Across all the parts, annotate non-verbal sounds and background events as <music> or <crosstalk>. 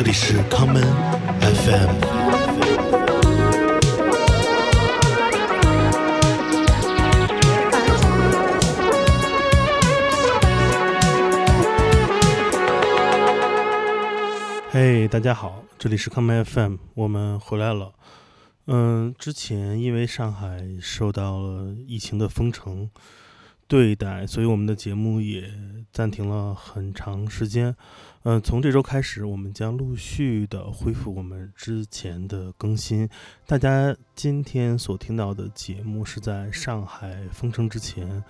这里是康门 FM。嘿，大家好，这里是康门 FM，我们回来了。嗯，之前因为上海受到了疫情的封城对待，所以我们的节目也暂停了很长时间。嗯，从这周开始，我们将陆续的恢复我们之前的更新。大家今天所听到的节目是在上海封城之前，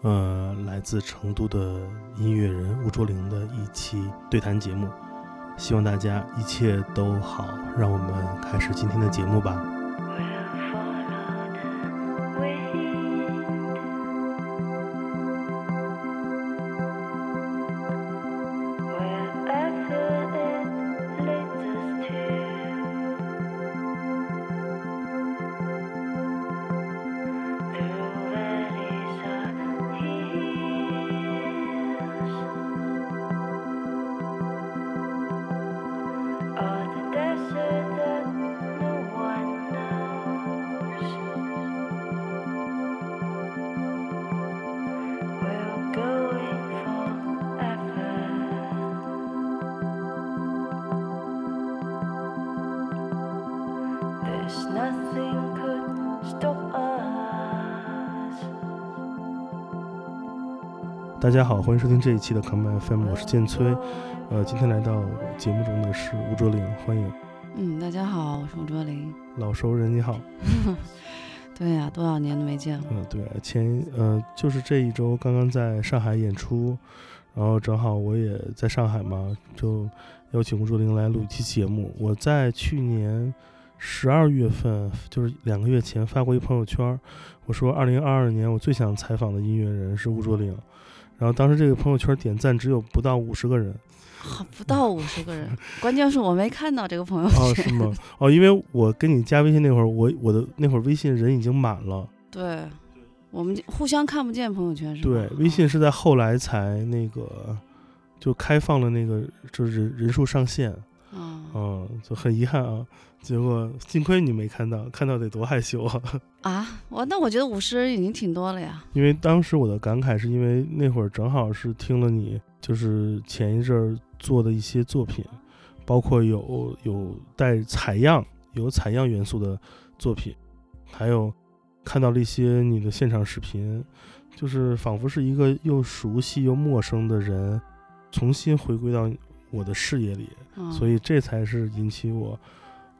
呃，来自成都的音乐人吴卓林的一期对谈节目。希望大家一切都好，让我们开始今天的节目吧。大家好，欢迎收听这一期的 Come FM，我是建崔。呃，今天来到节目中的是吴卓林，欢迎。嗯，大家好，我是吴卓林。老熟人你好。<laughs> 对呀、多少年都没见了。嗯，对，前呃就是这一周刚刚在上海演出，然后正好我也在上海嘛，就邀请吴卓林来录一期节目。我在去年十二月份，就是两个月前发过一朋友圈，我说二零二二年我最想采访的音乐人是吴卓林。然后当时这个朋友圈点赞只有不到五十个人，啊不到五十个人，<laughs> 关键是我没看到这个朋友圈。哦，是吗？<laughs> 哦，因为我跟你加微信那会儿，我我的那会儿微信人已经满了。对，我们互相看不见朋友圈是吗？对，微信是在后来才那个就开放了那个就是人人数上限，啊嗯，就很遗憾啊。结果幸亏你没看到，看到得多害羞啊！<laughs> 啊，我那我觉得五十人已经挺多了呀。因为当时我的感慨是因为那会儿正好是听了你就是前一阵儿做的一些作品，包括有有带采样、有采样元素的作品，还有看到了一些你的现场视频，就是仿佛是一个又熟悉又陌生的人重新回归到我的视野里，嗯、所以这才是引起我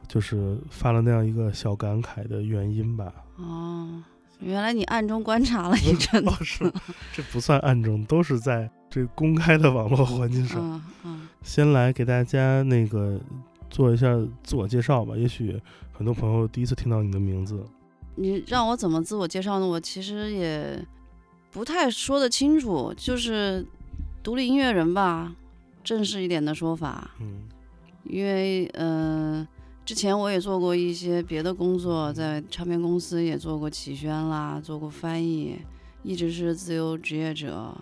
就是发了那样一个小感慨的原因吧。哦，原来你暗中观察了一阵哦，是，这不算暗中，都是在这公开的网络环境上。嗯嗯，先来给大家那个做一下自我介绍吧，也许很多朋友第一次听到你的名字。你让我怎么自我介绍呢？我其实也不太说得清楚，就是独立音乐人吧，正式一点的说法。嗯因为嗯、呃之前我也做过一些别的工作，在唱片公司也做过企宣啦，做过翻译，一直是自由职业者。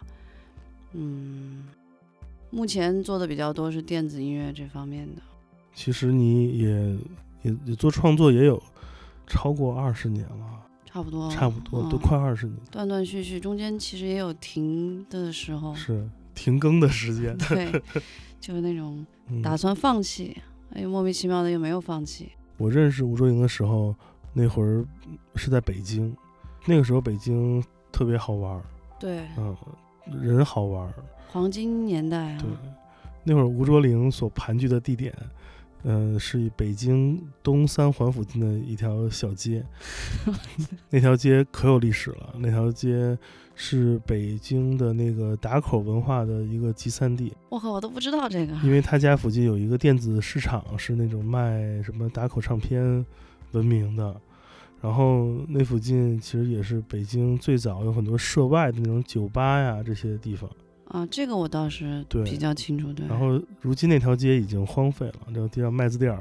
嗯，目前做的比较多是电子音乐这方面的。其实你也也也做创作也有超过二十年了，差不多，差不多都嗯快二十年，断断续续，中间其实也有停的时候，是停更的时间。对，就是那种嗯打算放弃，哎，莫名其妙的又没有放弃。我认识吴卓莹的时候，那会儿是在北京，那个时候北京特别好玩儿，对，嗯，人好玩儿，黄金年代啊对，，那会儿吴卓林所盘踞的地点，嗯、是北京东三环附近的一条小街，<laughs> 那条街可有历史了。那条街是北京的那个打口文化的一个集散地，我靠，我都不知道这个。因为他家附近有一个电子市场，是那种卖什么打口唱片闻名的。然后那附近其实也是北京最早有很多涉外的那种酒吧呀这些地方。啊，这个我倒是比较清楚，对。然后如今那条街已经荒废了，那条街叫麦子店儿。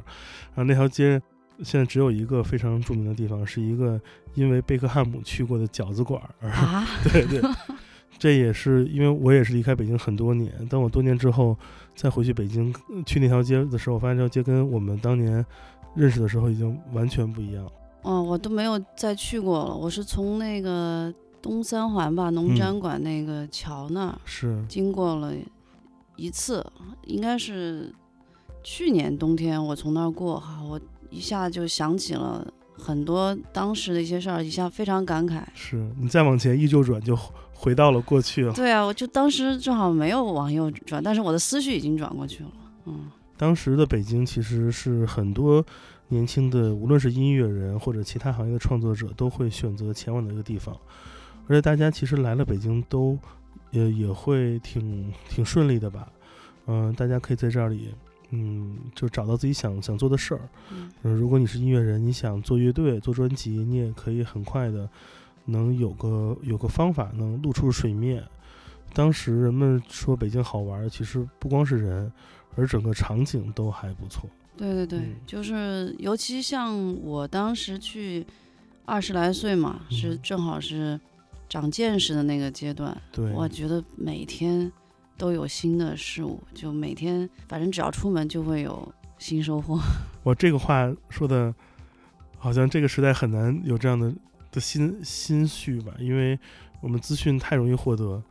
然后那条街现在只有一个非常著名的地方，是一个因为贝克汉姆去过的饺子馆儿。啊，<laughs> 对对，<laughs> 这也是因为我也是离开北京很多年，当我多年之后再回去北京去那条街的时候，我发现这条街跟我们当年认识的时候已经完全不一样。哦，我都没有再去过了。我是从那个东三环吧，农展馆那个桥那儿是经过了一次，应该是去年冬天我从那儿过哈，我一下就想起了很多当时的一些事儿，一下非常感慨。是，你再往前一右转就回到了过去了。对啊，我就当时正好没有往右转，但是我的思绪已经转过去了。嗯，当时的北京其实是很多年轻的，无论是音乐人或者其他行业的创作者，都会选择前往的一个地方。而且大家其实来了北京都也也会挺挺顺利的吧。嗯、大家可以在这里，嗯，就找到自己想想做的事儿。嗯嗯，如果你是音乐人，你想做乐队、做专辑，你也可以很快的能有个有个方法能露出水面。当时人们说北京好玩儿，其实不光是人，而整个场景都还不错。对对对，嗯就是尤其像我当时去二十来岁嘛，是嗯正好是长见识的那个阶段，对，我觉得每天都有新的事物，就每天反正只要出门就会有新收获。<laughs> 我这个话说的，好像这个时代很难有这样的的心心绪吧，因为我们资讯太容易获得，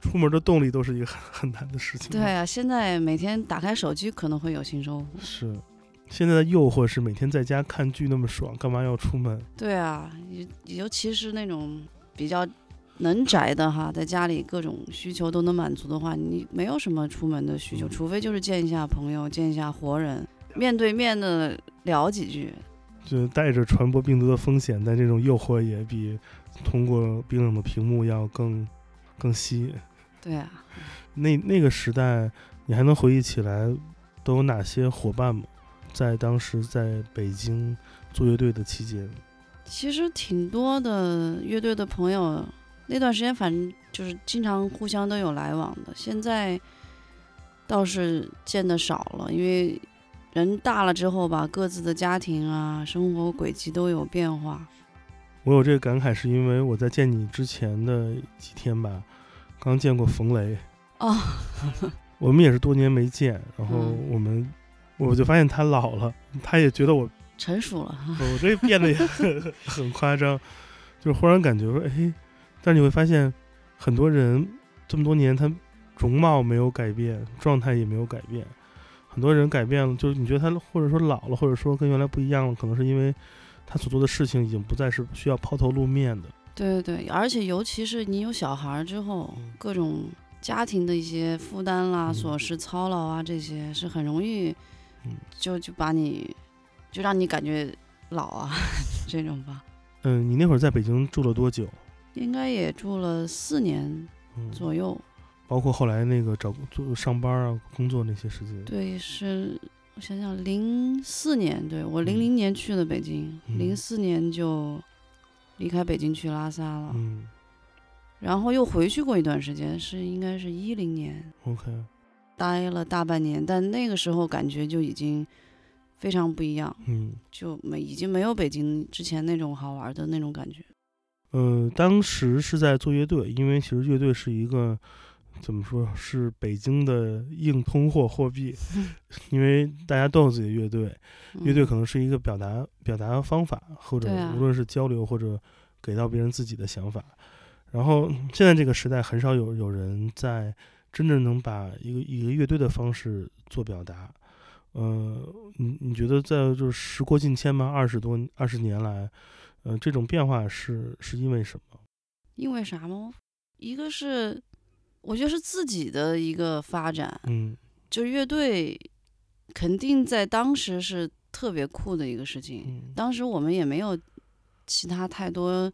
出门的动力都是一个很很难的事情。对，啊，现在每天打开手机可能会有新收获。是。现在的诱惑是每天在家看剧那么爽，干嘛要出门？对啊，尤尤其是那种比较能宅的哈，在家里各种需求都能满足的话，你没有什么出门的需求，嗯除非就是见一下朋友，见一下活人，面对面的聊几句。就带着传播病毒的风险，但这种诱惑也比通过冰冷的屏幕要更更吸引。对啊，那那个时代，你还能回忆起来都有哪些伙伴吗？在当时在北京做乐队的期间，其实挺多的乐队的朋友，那段时间反正就是经常互相都有来往的。现在倒是见的少了，因为人大了之后吧，各自的家庭啊、生活轨迹都有变化。我有这个感慨，是因为我在见你之前的几天吧，刚见过冯雷，哦，<laughs> 我们也是多年没见，然后嗯我们我就发现他老了，他也觉得我成熟了，<laughs> 我这变得也很 <laughs> 很夸张，就是忽然感觉说，哎，但是你会发现，很多人这么多年他容貌没有改变，状态也没有改变，很多人改变了，就是你觉得他或者说老了，或者说跟原来不一样了，可能是因为他所做的事情已经不再是需要抛头露面的。对对对，而且尤其是你有小孩儿之后，嗯。各种家庭的一些负担啦、嗯。琐事操劳啊，这些是很容易嗯。就就把你就让你感觉老啊 <laughs> 这种吧。嗯，你那会儿在北京住了多久？应该也住了四年嗯，左右。包括后来那个找做上班啊、工作那些时间。对，是我想想，零四年，对我嗯零零年去的北京，嗯零四年就离开北京去拉萨了，嗯然后又回去过一段时间，是应该是一零年，，OK，待了大半年，但那个时候感觉就已经非常不一样，嗯。就没已经没有北京之前那种好玩的那种感觉。呃，当时是在做乐队，因为其实乐队是一个怎么说是北京的硬通货货币，<laughs> 因为大家都有自己的乐队，乐队嗯可能是一个表达表达方法，或者无论是交流或者给到别人自己的想法。然后现在这个时代，很少有有人在真正能把一个一个乐队的方式做表达。呃，你你觉得在就是时过境迁吗？二十多二十年来，呃，这种变化是是因为什么？因为啥吗？一个是我觉得是自己的一个发展，嗯就乐队肯定在当时是特别酷的一个事情。嗯当时我们也没有其他太多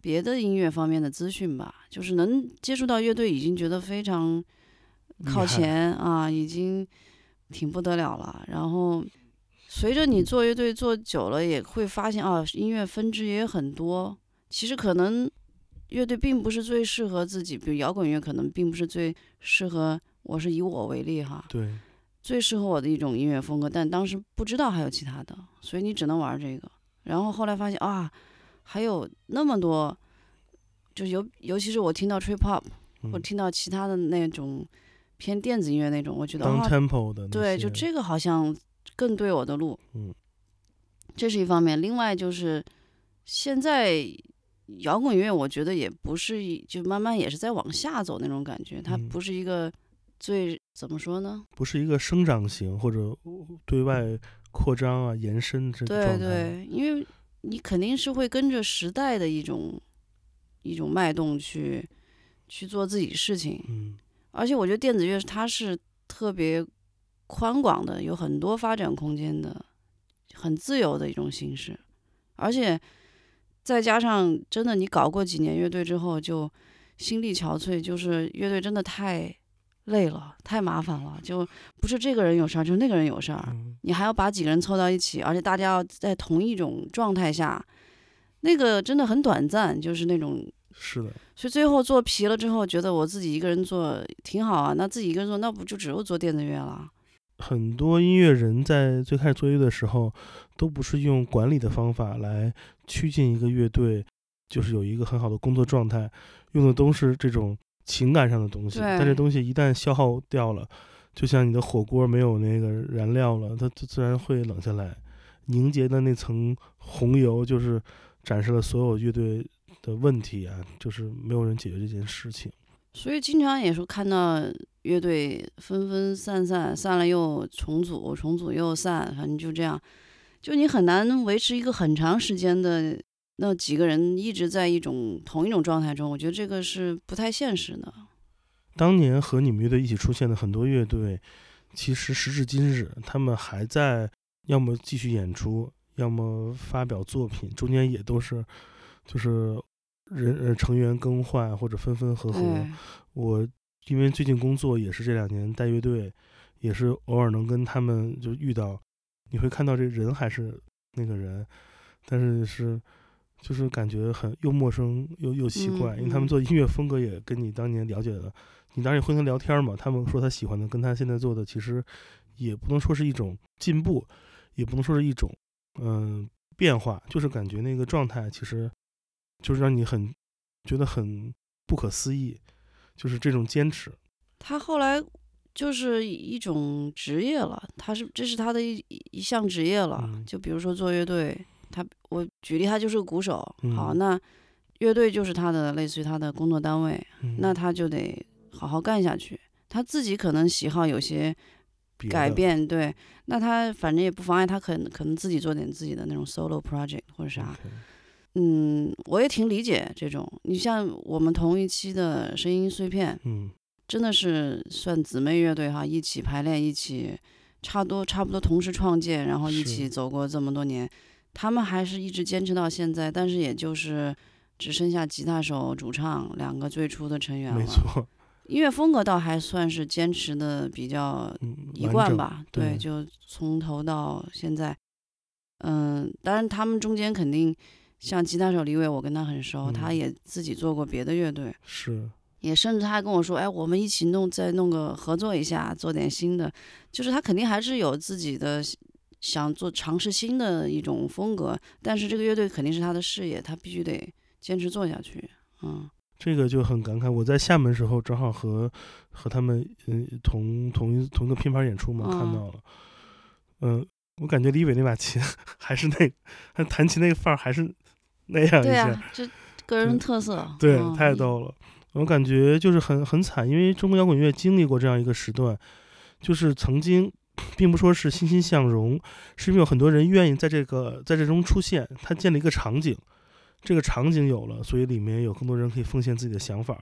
别的音乐方面的资讯吧，就是能接触到乐队已经觉得非常靠前啊，已经挺不得了了。然后随着你做乐队做久了，也会发现啊，音乐分支也很多。其实可能乐队并不是最适合自己，比如摇滚乐可能并不是最适合。我是以我为例哈，对，最适合我的一种音乐风格，但当时不知道还有其他的，所以你只能玩这个。然后后来发现啊，还有那么多，就尤尤其是我听到 trip hop，或者嗯听到其他的那种偏电子音乐那种，我觉得当啊，tempo 的那对，就这个好像更对我的路。嗯，这是一方面。另外就是现在摇滚乐，我觉得也不是一就慢慢也是在往下走那种感觉，它嗯不是一个最怎么说呢？不是一个生长型或者对外扩张啊、延伸这个对状态。对，因为你肯定是会跟着时代的一种一种脉动去去做自己事情。嗯而且我觉得电子乐它是特别宽广的，有很多发展空间的，很自由的一种形式。而且再加上真的，你搞过几年乐队之后，就心力憔悴，就是乐队真的太累了，太麻烦了。就不是这个人有事儿，就是那个人有事儿，嗯你还要把几个人凑到一起，而且大家要在同一种状态下，那个真的很短暂，就是那种是的，所以最后做皮了之后，觉得我自己一个人做挺好啊。那自己一个人做，那不就只有做电子乐了？很多音乐人在最开始做乐的时候，都不是用管理的方法来趋近一个乐队，就是有一个很好的工作状态，用的都是这种情感上的东西。但这东西一旦消耗掉了，就像你的火锅没有那个燃料了，它它自然会冷下来。凝结的那层红油，就是展示了所有乐队的问题啊，就是没有人解决这件事情。所以经常也是看到乐队分分散散，散了又重组，重组又散，反正就这样，就你很难维持一个很长时间的那几个人一直在一种同一种状态中。我觉得这个是不太现实的。当年和你们乐队一起出现的很多乐队，其实时至今日，他们还在要么继续演出，要么发表作品，中间也都是就是人呃成员更换或者分分合合。我因为最近工作也是这两年带乐队，也是偶尔能跟他们就遇到，你会看到这人还是那个人，但是是就是感觉很又陌生又又奇嗯怪，因为他们嗯做音乐风格也跟你当年了解的，你当然也会跟他聊天嘛，他们说他喜欢的跟他现在做的其实也不能说是一种进步，也不能说是一种嗯、变化，就是感觉那个状态其实就是让你很觉得很不可思议。就是这种坚持，他后来就是一种职业了，他是这是他的一一项职业了。嗯就比如说做乐队，他我举例，他就是个鼓手，好，嗯那乐队就是他的类似于他的工作单位，嗯那他就得好好干下去。他自己可能喜好有些，改变，对，那他反正也不妨碍他可能可能自己做点自己的那种 solo project 或者啥。嗯，我也挺理解这种。你像我们同一期的声音碎片，嗯真的是算姊妹乐队哈，一起排练，一起差不多差不多同时创建，然后一起走过这么多年，他们还是一直坚持到现在，但是也就是只剩下吉他手、主唱两个最初的成员了。没错，<laughs> 音乐风格倒还算是坚持的比较嗯，一贯吧，对就从头到现在。嗯，当然他们中间肯定像吉他手李伟，我跟他很熟，他嗯也自己做过别的乐队，是，也甚至他还跟我说，哎，我们一起弄，再弄个合作一下，做点新的。就是他肯定还是有自己的想做尝试新的一种风格，但是这个乐队肯定是他的事业，他必须得坚持做下去。嗯这个就很感慨。我在厦门时候正好和和他们嗯同同一同一个拼盘演出嘛，看嗯到了，嗯、我感觉李伟那把琴 <laughs> 还是那他弹琴那个范儿还是 <laughs> 那样一下，对啊，这个人特色，对，嗯太逗了。我感觉就是很很惨，因为中国摇滚乐经历过这样一个时段，就是曾经，并不说是欣欣向荣，是因为有很多人愿意在这个在这中出现，他建立一个场景，这个场景有了，所以里面有更多人可以奉献自己的想法。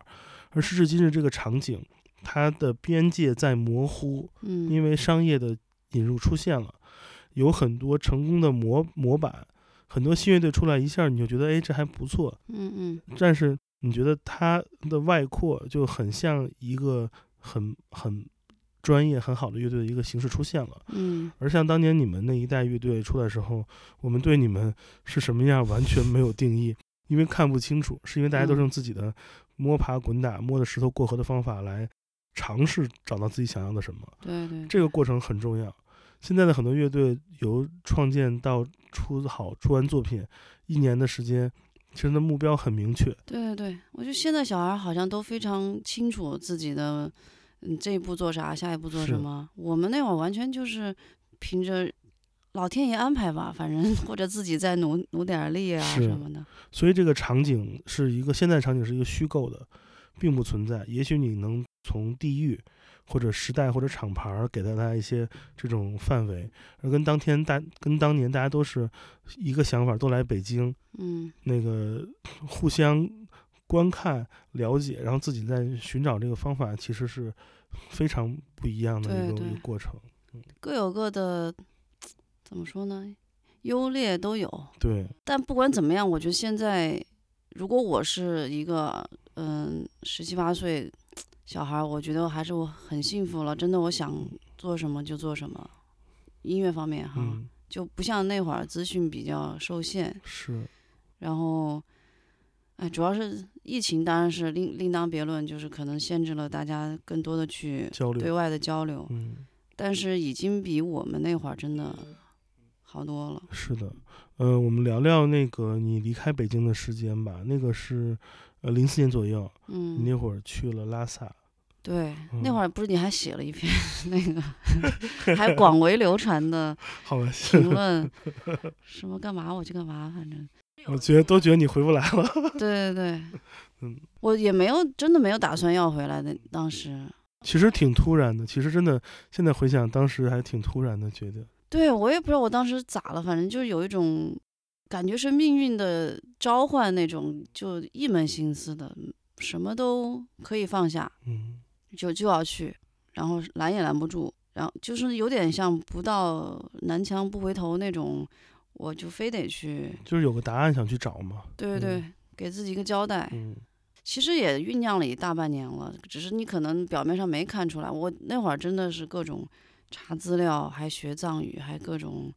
而时至今日，这个场景它的边界在模糊，嗯，因为商业的引入出现了，有很多成功的模模板，很多新乐队出来一下你就觉得哎这还不错，嗯嗯。但是你觉得它的外扩就很像一个很很专业很好的乐队的一个形式出现了，嗯。而像当年你们那一代乐队出来的时候，我们对你们是什么样完全没有定义，因为看不清楚，是因为大家都是用自己的摸爬滚打、摸着石头过河的方法来尝试找到自己想要的什么，对对，这个过程很重要。现在的很多乐队由创建到出好出完作品，一年的时间其实的目标很明确。对对对，我觉得现在小孩好像都非常清楚自己的，嗯，这一步做啥，下一步做什么。我们那会儿完全就是凭着老天爷安排吧，反正或者自己再努努点儿力啊什么的。所以这个场景是一个现在场景是一个虚构的，并不存在。也许你能从地域或者时代或者厂牌儿给到大家一些这种范围，而跟当天大跟当年大家都是一个想法，都来北京，嗯，那个互相观看、了解，然后自己在寻找这个方法，其实是非常不一样的一个一个过程。各有各的，怎么说呢？优劣都有。对，但不管怎么样，我觉得现在，如果我是一个嗯十七八岁小孩儿，我觉得还是我很幸福了。真的，我想做什么就做什么。音乐方面哈，嗯，就不像那会儿资讯比较受限，是，然后，哎，主要是疫情当然是另另当别论，就是可能限制了大家更多的去交流，对外的交流，嗯。但是已经比我们那会儿真的好多了。是的，呃，我们聊聊那个你离开北京的时间吧。那个是呃零四年左右，你嗯，那会儿去了拉萨，对，嗯那会儿不是你还写了一篇 <laughs> 那个还广为流传的 <laughs> 好吧，评论，什么干嘛我去干嘛，反正我觉得都觉得你回不来了。对对对，嗯，我也没有真的没有打算要回来的，当时。其实挺突然的，其实真的现在回想，当时还挺突然的，觉得对我也不知道我当时咋了，反正就是有一种感觉是命运的召唤那种，就一门心思的，什么都可以放下，嗯，就就要去，然后拦也拦不住，然后就是有点像不到南墙不回头那种，我就非得去，就是有个答案想去找嘛。对对对，给自己一个交代。嗯，其实也酝酿了一大半年了，只是你可能表面上没看出来。我那会儿真的是各种查资料，还学藏语，还各种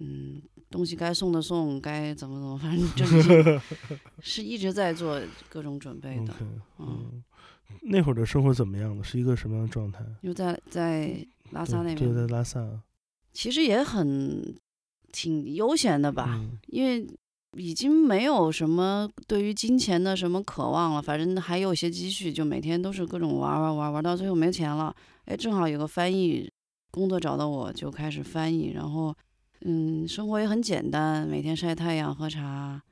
嗯东西该送的送，该怎么怎么，反正就是 <laughs> 是一直在做各种准备的。嗯，嗯，那会儿的生活怎么样的？是一个什么样的状态？就在在拉萨那边，对，边，在拉萨，其实也很挺悠闲的吧，嗯因为已经没有什么对于金钱的什么渴望了，反正还有一些积蓄，就每天都是各种玩玩玩玩到最后没钱了，哎，正好有个翻译工作找到我，就开始翻译，然后嗯，生活也很简单，每天晒太阳喝茶，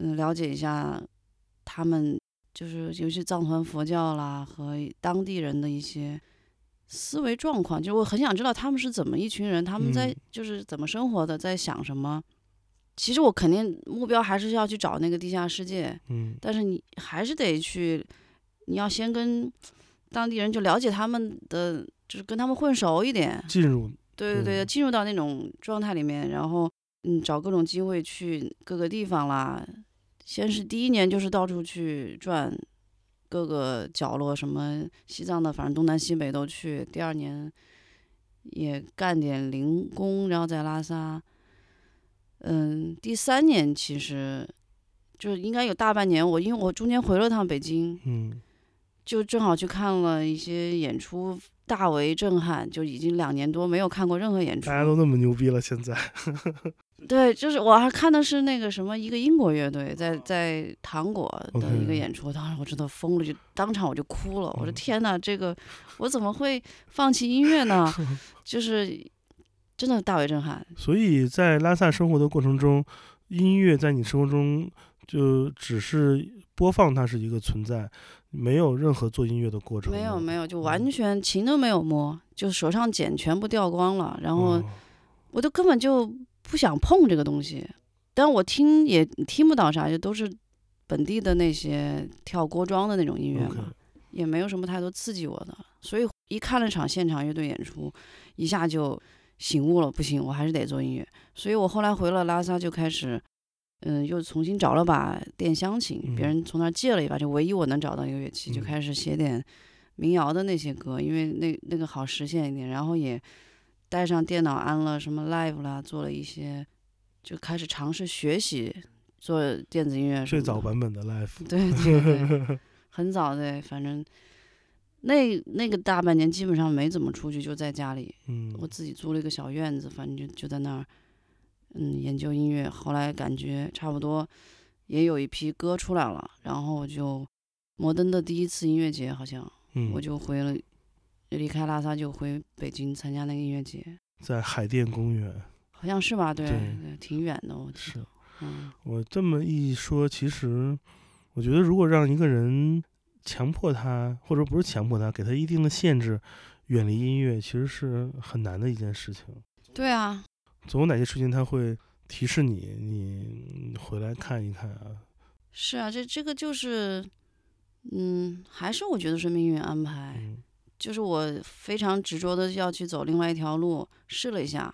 嗯，了解一下他们就是尤其藏传佛教啦和当地人的一些。思维状况，就我很想知道他们是怎么一群人，他们在嗯就是怎么生活的，在想什么。其实我肯定目标还是要去找那个地下世界，嗯但是你还是得去，你要先跟当地人就了解他们的，就是跟他们混熟一点，进入，对对对，嗯进入到那种状态里面，然后嗯，找各种机会去各个地方啦。先是第一年就是到处去转，各个角落，什么西藏的，反正东南西北都去。第二年也干点零工，然后在拉萨。嗯，第三年其实就是应该有大半年，我因为我中间回了趟北京，嗯就正好去看了一些演出，大为震撼。就已经两年多没有看过任何演出大，家都那么牛逼了，现在，<laughs> 对，就是我还看的是那个什么一个英国乐队在在糖果的一个演出，当时我真的疯了，就当场我就哭了。我说嗯天呐，这个我怎么会放弃音乐呢？<laughs> 就是真的大为震撼。所以在拉萨生活的过程中，音乐在你生活中就只是播放，它是一个存在，没有任何做音乐的过程。没有没有，就完嗯全琴都没有摸，就手上茧全部掉光了，然后哦我都根本就不想碰这个东西。但我听也听不到啥，就都是本地的那些跳锅庄的那种音乐嘛。也没有什么太多刺激我的，所以一看了场现场乐队演出，一下就醒悟了，不行，我还是得做音乐。所以我后来回了拉萨，就开始，嗯，又重新找了把电箱琴，别嗯人从那儿借了一把，就唯一我能找到一个乐器，就嗯开始写点民谣的那些歌，因为那那个好实现一点。然后也带上电脑安了什么 Live 啦，做了一些，就开始尝试学习做电子音乐最。早版本的 Life，对对对，<laughs> 很早对，反正那那个大半年基本上没怎么出去，就在家里，嗯，我自己租了一个小院子，反正就就在那儿，嗯，研究音乐。后来感觉差不多，也有一批歌出来了，然后我就摩登的第一次音乐节好像嗯，我就回了，离开拉萨就回北京参加那个音乐节，在海淀公园。好像是吧？对对对，挺远的，我记是得。嗯，我这么一说，其实我觉得，如果让一个人强迫他，或者不是强迫他，给他一定的限制，远离音乐，其实是很难的一件事情。对啊，总有哪些事情他会提示你，你回来看一看啊。是啊，这这个就是，嗯，还是我觉得是命运安排。嗯就是我非常执着的要去走另外一条路，试了一下，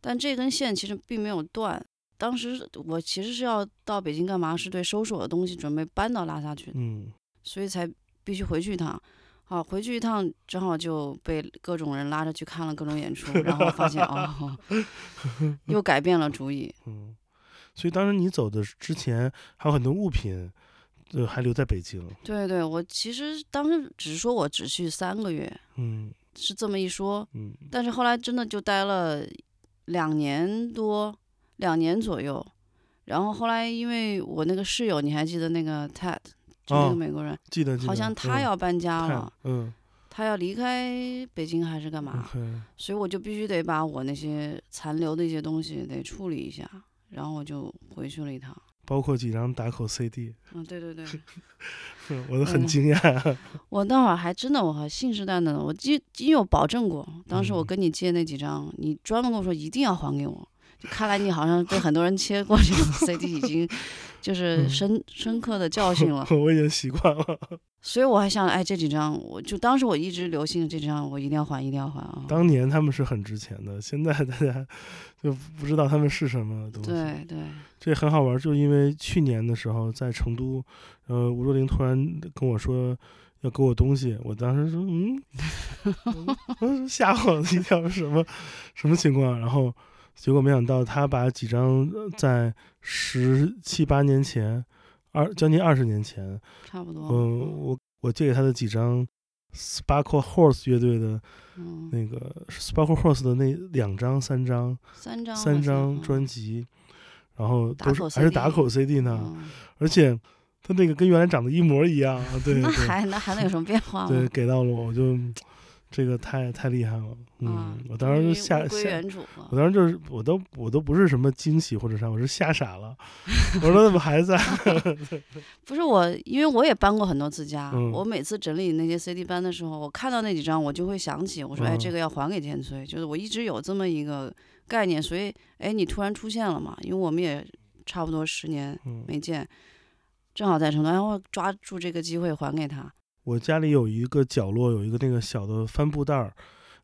但这根线其实并没有断。当时我其实是要到北京干嘛？是对收拾我的东西，准备搬到拉萨去的，嗯所以才必须回去一趟。好，回去一趟正好就被各种人拉着去看了各种演出，<laughs> 然后发现哦，又改变了主意。<laughs> 嗯，所以当时你走的之前，还有很多物品，呃，还留在北京。对对，我其实当时只是说我只去三个月，嗯是这么一说，嗯但是后来真的就待了两年多，两年左右。然后后来因为我那个室友，你还记得那个 Ted，就那哦个美国人，记得记得。好像他要搬家嗯了，嗯他要离开北京还是干嘛所以我就必须得把我那些残留的一些东西得处理一下，然后我就回去了一趟。包括几张打口 CD，嗯，对对对，<laughs> 我都很嗯惊讶。<laughs> 我那会儿还真的我还信誓旦旦的，我记因为我保证过，当时我嗯跟你借那几张，你专门跟我说一定要还给我。就看来你好像被很多人切过这种 CD，已经 <laughs> 就是嗯深深刻的教训了。<laughs> 我已经习惯了。所以我还想，哎，这几张，我就当时我一直留心这几张，我一定要还，一定要还啊。当年他们是很值钱的，现在大家就不知道他们是什么东西。对对，这很好玩，就因为去年的时候在成都，呃，吴若琳突然跟我说要给我东西，我当时说嗯，嗯吓我了一跳，什么什么情况？然后结果没想到他把几张呃在十七八年前，二将近二十年前，差不多。嗯，我我借给他的几张 Sparkle Horse 乐队的嗯，那个 Sparkle Horse 的那两张、三张、三张三张嗯专辑，然后都是还是打口 CD 呢，嗯而且他那个跟原来长得一模一样，对 <laughs> 那对还那还能有什么变化对，给到了我，我就这个太太厉害了，嗯啊，我当时就吓归吓，我。当时就是我都我都不是什么惊喜或者啥，我是吓傻了，<laughs> 我说怎么还在？<laughs> <laughs> 不是我，因为我也搬过很多次家，嗯我每次整理那些 CD 搬的时候，我看到那几张，我就会想起，我说，哎，嗯这个要还给天崔，就是我一直有这么一个概念，所以，哎，你突然出现了嘛，因为我们也差不多十年嗯，没见，正好在成都，然后抓住这个机会还给他。我家里有一个角落有一个那个小的帆布袋儿，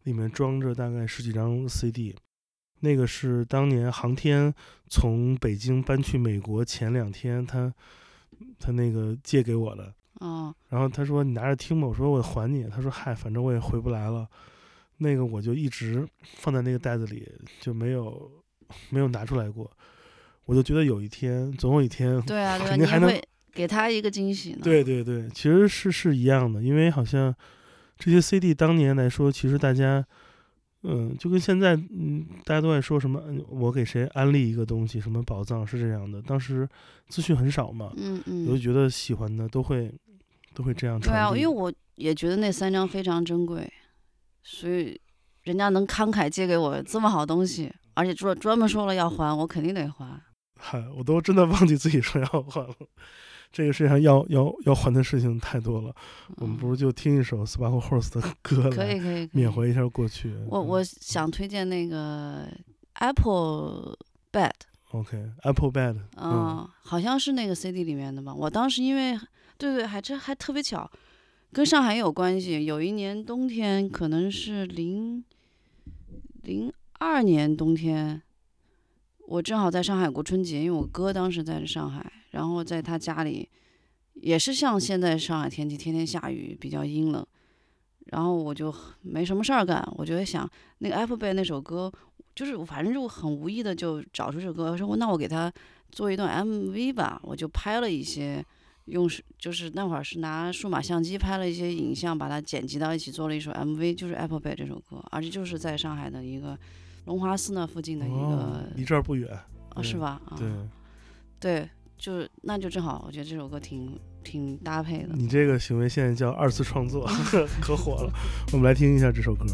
里面装着大概十几张 CD。那个是当年航天从北京搬去美国前两天，他他那个借给我的。嗯，然后他说你拿着听吧，我说我还你。他说嗨，反正我也回不来了。那个我就一直放在那个袋子里，就没有没有拿出来过。我就觉得有一天，总有一天，对啊，对啊，肯定还能给他一个惊喜呢。对对对，其实是是一样的，因为好像这些 CD 当年来说，其实大家，嗯，就跟现在，嗯，大家都在说什么，嗯我给谁安利一个东西，什么宝藏是这样的。当时资讯很少嘛，嗯嗯我就嗯，觉得喜欢的都会都会这样对啊，因为我也觉得那三张非常珍贵，所以人家能慷慨借给我这么好东西，而且专专门说了要还，我肯定得还。嗨，我都真的忘记自己说要还了。这个世界上要要要还的事情太多了，我们不嗯如就听一首 Sparkle Horse 的 <laughs> 歌来可以可以可以缅怀一下过去。嗯我我想推荐那个 Apple Bed，OK Apple Bed，嗯，好像是那个 CD 里面的吧。我当时因为对对，还这还特别巧，跟上海有关系。有一年冬天，可能是零零二年冬天，我正好在上海过春节，因为我哥当时在上海，然后在他家里，也是像现在上海天气，天天下雨，比较阴冷。然后我就没什么事儿干，我就在想那个 Apple Bay 那首歌，就是反正就很无意的就找出这首歌，说那我给他做一段 MV 吧，我就拍了一些，用是就是那会儿是拿数码相机拍了一些影像，把它剪辑到一起，做了一首 MV，就是 Apple Bay 这首歌，而且就是在上海的一个龙华寺那附近的一哦个，离这儿不远。啊是吧？啊，对，对，就那就正好，我觉得这首歌挺挺搭配的。你这个行为现在叫二次创作，可火了。我们来听一下这首歌。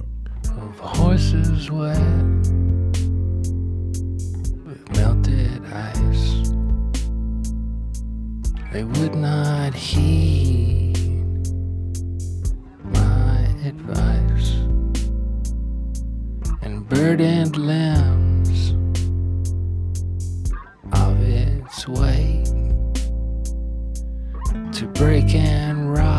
of horses wet with melted ice. They would not heed my advice, and burdened limbs of its weight to break and rot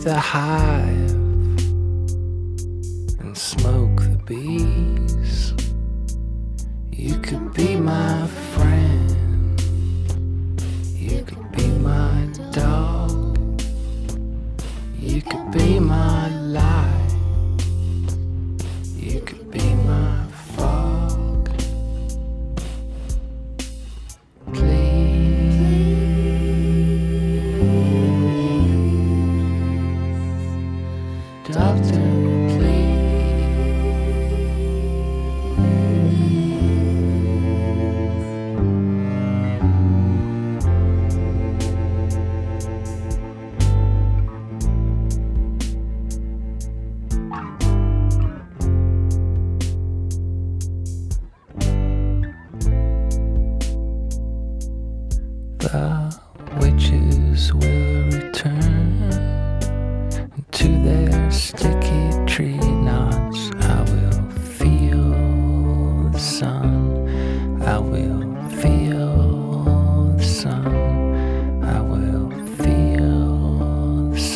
the high.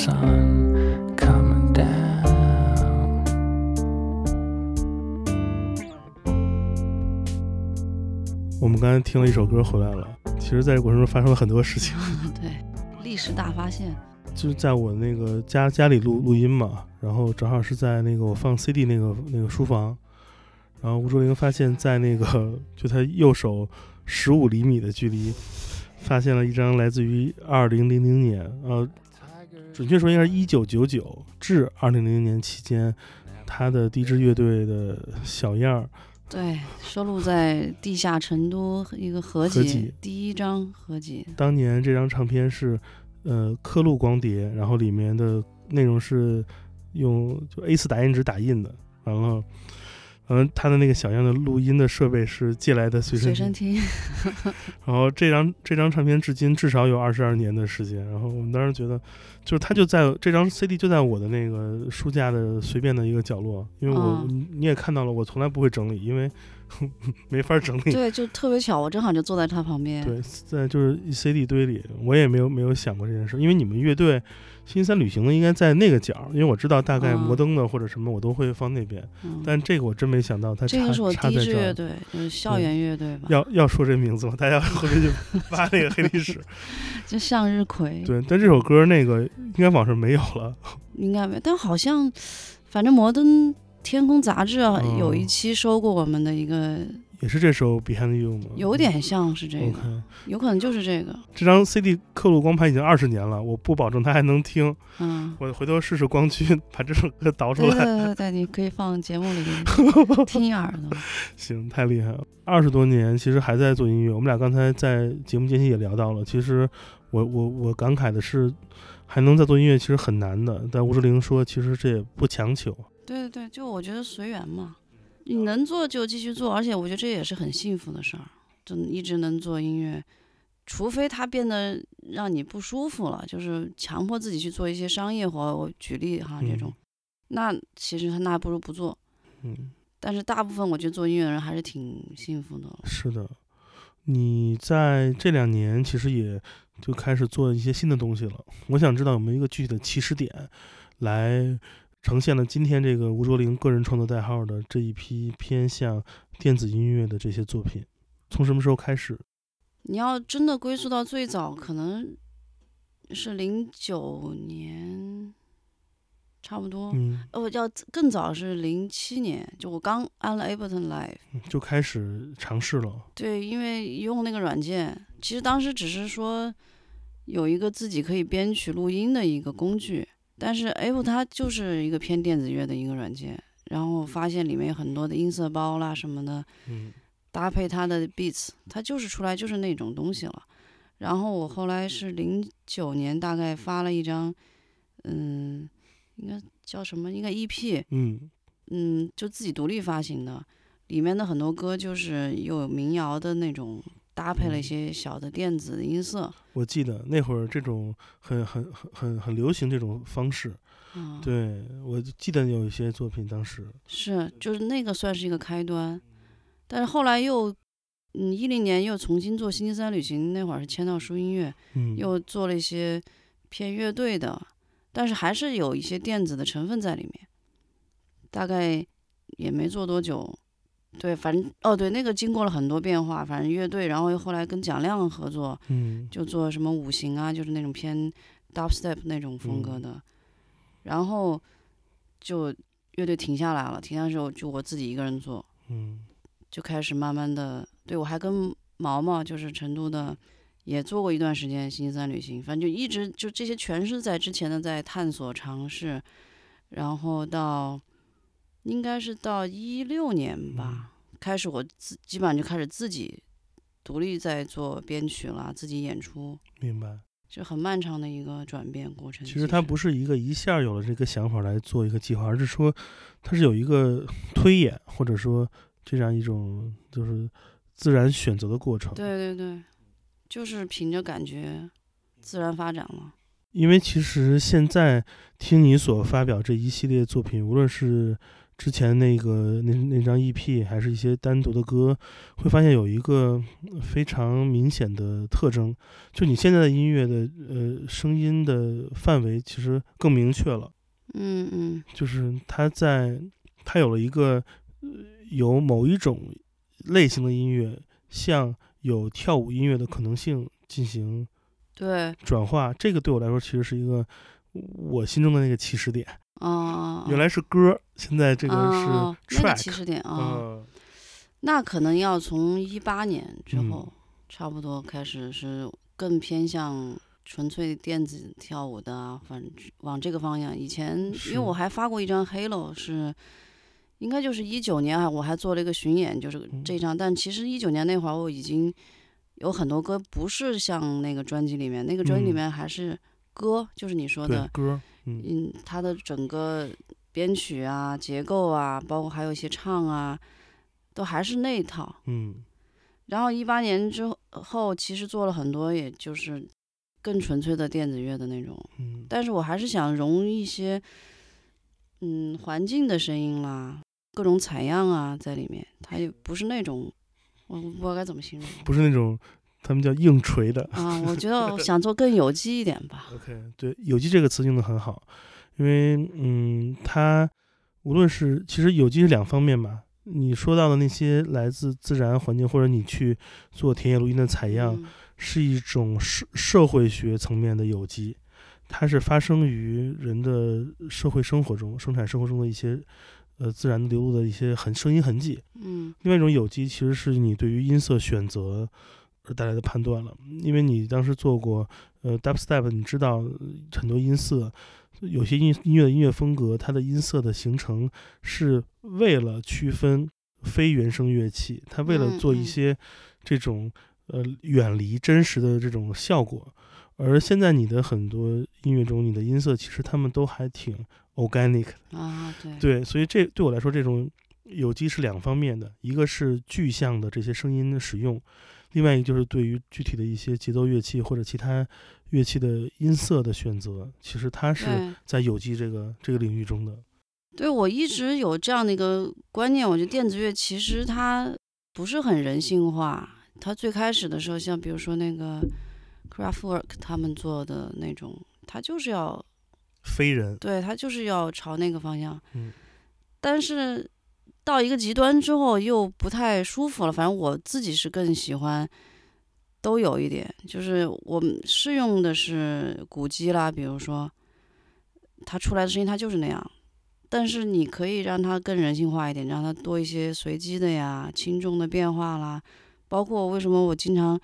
Sun coming down. <laughs> 我们刚才听了一首歌回来了，其实在这过程中发生了很多事情。<laughs> 对，历史大发现。就是在我那个家家里录录音嘛，然后正好是在那个我放 CD 那个那个书房，然后吴卓林发现，在那个 <laughs> 就他右手十五厘米的距离，发现了一张来自于二零零零年，呃，准确说应该是一九九九至二零零零年期间，他的第一支乐队的小样儿，对，收录在《地下成都》一个合集，合集第一张合集。当年这张唱片是呃刻录光碟，然后里面的内容是用就 A 四打印纸打印的，完了，完了他的那个小样的录音的设备是借来的随身随听，身听，<laughs> 然后这张这张唱片至今至少有二十二年的时间，然后我们当时觉得，就是他就在这张 CD 就在我的那个书架的随便的一个角落，因为我、嗯你也看到了，我从来不会整理，因为 <laughs> 没法整理。对，就特别巧，我正好就坐在他旁边。对，在就是 CD 堆里，我也没有没有想过这件事，因为你们乐队星期三旅行的应该在那个角，因为我知道大概嗯摩登的或者什么我都会放那边，嗯，但这个我真没想到它插这个是我第一插在这儿。支乐队，就是校园乐队吧，要要说这名字吗？大家回去就挖那个黑历史。<laughs> 就向日葵，对，但这首歌那个应该网上没有了。<laughs> 应该没有，但好像反正摩登天空杂志啊，嗯有一期收过我们的一个，也是这首《Behind You》吗？有点像是这个。有可能就是这个，这张 CD 刻录光盘已经二十年了，我不保证它还能听。嗯。我回头试试光驱，把这首歌导出来。对对对，你可以放节目里听一耳朵。行，太厉害了！二十多年，其实还在做音乐。我们俩刚才在节目间隙也聊到了，其实我我我感慨的是，还能再做音乐，其实很难的。但吴志玲说，其实这也不强求。对对对，就我觉得随缘嘛，你能做就继续做，而且我觉得这也是很幸福的事儿，就一直能做音乐，除非它变得让你不舒服了，就是强迫自己去做一些商业活。我举例哈，这种，嗯那其实那还不如不做。嗯，但是大部分我觉得做音乐人还是挺幸福的。是的。你在这两年其实也就开始做一些新的东西了。我想知道有没有一个具体的起始点，来呈现了今天这个吴卓林个人创作代号的这一批偏向电子音乐的这些作品，从什么时候开始？你要真的归溯到最早，可能是零九年，差不多。嗯，哦，要更早是零七年，就我刚安了 Ableton Live。就开始尝试了。对，因为用那个软件，其实当时只是说有一个自己可以编曲录音的一个工具，但是 Apple 它就是一个偏电子乐的一个软件，然后发现里面有很多的音色包啦什么的，嗯搭配它的 beats，它就是出来就是那种东西了。然后我后来是零九年大概发了一张，嗯，应该叫什么？应该 EP，嗯嗯，就自己独立发行的，里面的很多歌就是有民谣的那种，搭配了一嗯些小的电子的音色。我记得那会儿这种很很很很很流行这种方式。嗯，，对我记得有一些作品当时。是就是那个算是一个开端，但是后来又，嗯，一零年又重新做星期三旅行，那会儿是签到书音乐，嗯，又做了一些偏乐队的，但是还是有一些电子的成分在里面。大概也没做多久，对，反正哦对，那个经过了很多变化，反正乐队，然后又后来跟蒋亮合作，嗯。就做什么五行啊，就是那种偏 dubstep 那种风格的，然后就乐队停下来了，停下来之后就我自己一个人做，嗯。就开始慢慢的，对我还跟毛毛就是成都的，也做过一段时间星期三旅行，反正就一直就这些全是在之前的在探索尝试，然后到应该是到一六年吧，开始我自基本上就开始自己独立在做编曲了，自己演出，明白。就很漫长的一个转变过程。其实它不是一个一下有了这个想法来做一个计划，而是说它是有一个推演，或者说这样一种就是自然选择的过程。对对对，就是凭着感觉自然发展了。因为其实现在听你所发表这一系列作品，无论是之前那个那那张 EP，还是一些单独的歌，会发现有一个非常明显的特征，就你现在的音乐的呃声音的范围其实更明确了。嗯嗯就是它在它有了一个呃有某一种类型的音乐向有跳舞音乐的可能性进行对，转化，这个对我来说其实是一个我心中的那个起始点。啊，原来是歌，现在这个哦是那个起 track，始点啊，嗯。那可能要从一八年之嗯。后，差不多开始是更偏向纯粹电子跳舞的啊，反正往这个方向。以前因为我还发过一张 Halo，是应该就是一九年啊，我还做了一个巡演，就是嗯。这张。但其实一九年那会儿我已经有很多歌不是像那个专辑里面，那个专辑里嗯。面还是歌，就是你说的，歌，嗯嗯，它的整个编曲啊、结构啊，包括还有一些唱啊，都还是那一套。嗯然后一八年之后，其实做了很多，也就是更纯粹的电子乐的那种。嗯，但是我还是想融一些，嗯，环境的声音啦，各种采样啊在里面。它也不是那种，我我不知道该怎么形容不是那种他们叫硬锤的。啊。我觉得我 <laughs> 想做更有机一点吧。OK，对，有机这个词用的很好，因为嗯，它无论是其实有机是两方面吧。你说到的那些来自自然环境，或者你去做田野录音的采样，嗯是一种社社会学层面的有机，它是发生于人的社会生活中、生产生活中的一些呃自然流露的一些痕声音痕迹。嗯另外一种有机其实是你对于音色选择而带来的判断了，因为你当时做过呃 dubstep，你知道呃很多音色，有些音音乐的音乐风格，它的音色的形成是为了区分非原声乐器，它为了做一些这种呃远离真实的这种效果。而现在你的很多音乐中，你的音色其实它们都还挺 organic 的啊，对。对，所以这对我来说，这种有机是两方面的，一个是具象的这些声音的使用，另外一个就是对于具体的一些节奏乐器或者其他乐器的音色的选择，其实它是在有机这个这个领域中的。对，我一直有这样的一个观念，我觉得电子乐其实它不是很人性化，它最开始的时候，像比如说那个 Craftwork 他们做的那种，它就是要非人，对它就是要朝那个方向。嗯。但是到一个极端之后又不太舒服了。反正我自己是更喜欢都有一点，就是我们试用的是鼓机啦，比如说它出来的声音它就是那样，但是你可以让它更人性化一点，让它多一些随机的呀、轻重的变化啦。包括为什么我经常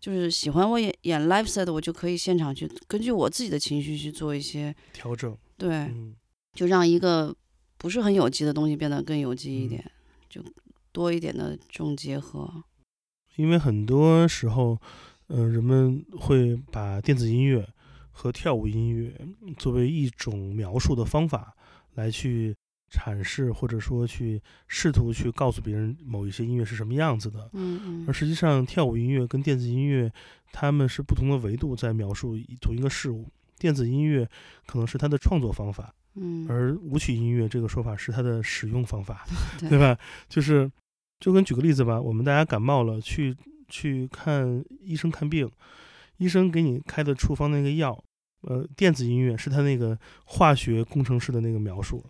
就是喜欢我演演 live set，我就可以现场去根据我自己的情绪去做一些调整，对，嗯就让一个不是很有机的东西变得更有机一嗯点，就多一点的这种结合。因为很多时候，呃，人们会把电子音乐和跳舞音乐作为一种描述的方法来去阐释，或者说去试图去告诉别人某一些音乐是什么样子的。嗯嗯而实际上，跳舞音乐跟电子音乐，它们是不同的维度在描述同一个事物。电子音乐可能是它的创作方法，嗯，而舞曲音乐这个说法是它的使用方法，<laughs> 对对吧？就是，就跟举个例子吧，我们大家感冒了，去去看医生看病，医生给你开的处方那个药，呃，电子音乐是他那个化学工程师的那个描述，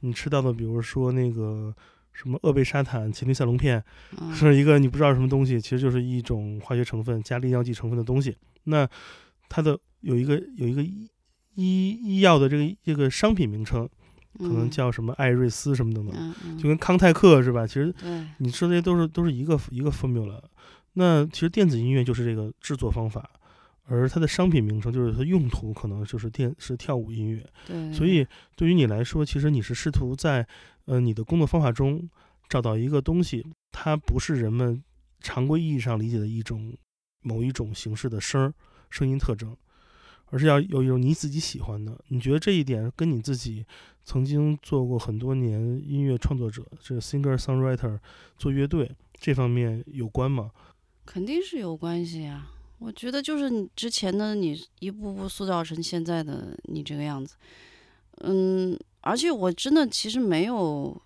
你吃到的，比如说那个什么厄贝沙坦、前列塞隆片，嗯 <laughs> 是一个你不知道什么东西，其实就是一种化学成分加利尿剂成分的东西。那它的有一个有一个医医医药的这个这个商品名称，可能嗯叫什么艾瑞斯什么等等，嗯嗯就跟康泰克是吧？其实你说这些都是都是一个一个 formula。那其实电子音乐就是这个制作方法，而它的商品名称就是它用途可能就是电是跳舞音乐。对，所以对于你来说，其实你是试图在呃你的工作方法中找到一个东西，它不是人们常规意义上理解的一种某一种形式的声儿声音特征，而是要有一种你自己喜欢的。你觉得这一点跟你自己曾经做过很多年音乐创作者，这个 singer songwriter 做乐队这方面有关吗？肯定是有关系呀。我觉得就是你之前的你一步步塑造成现在的你这个样子，嗯，而且我真的其实没有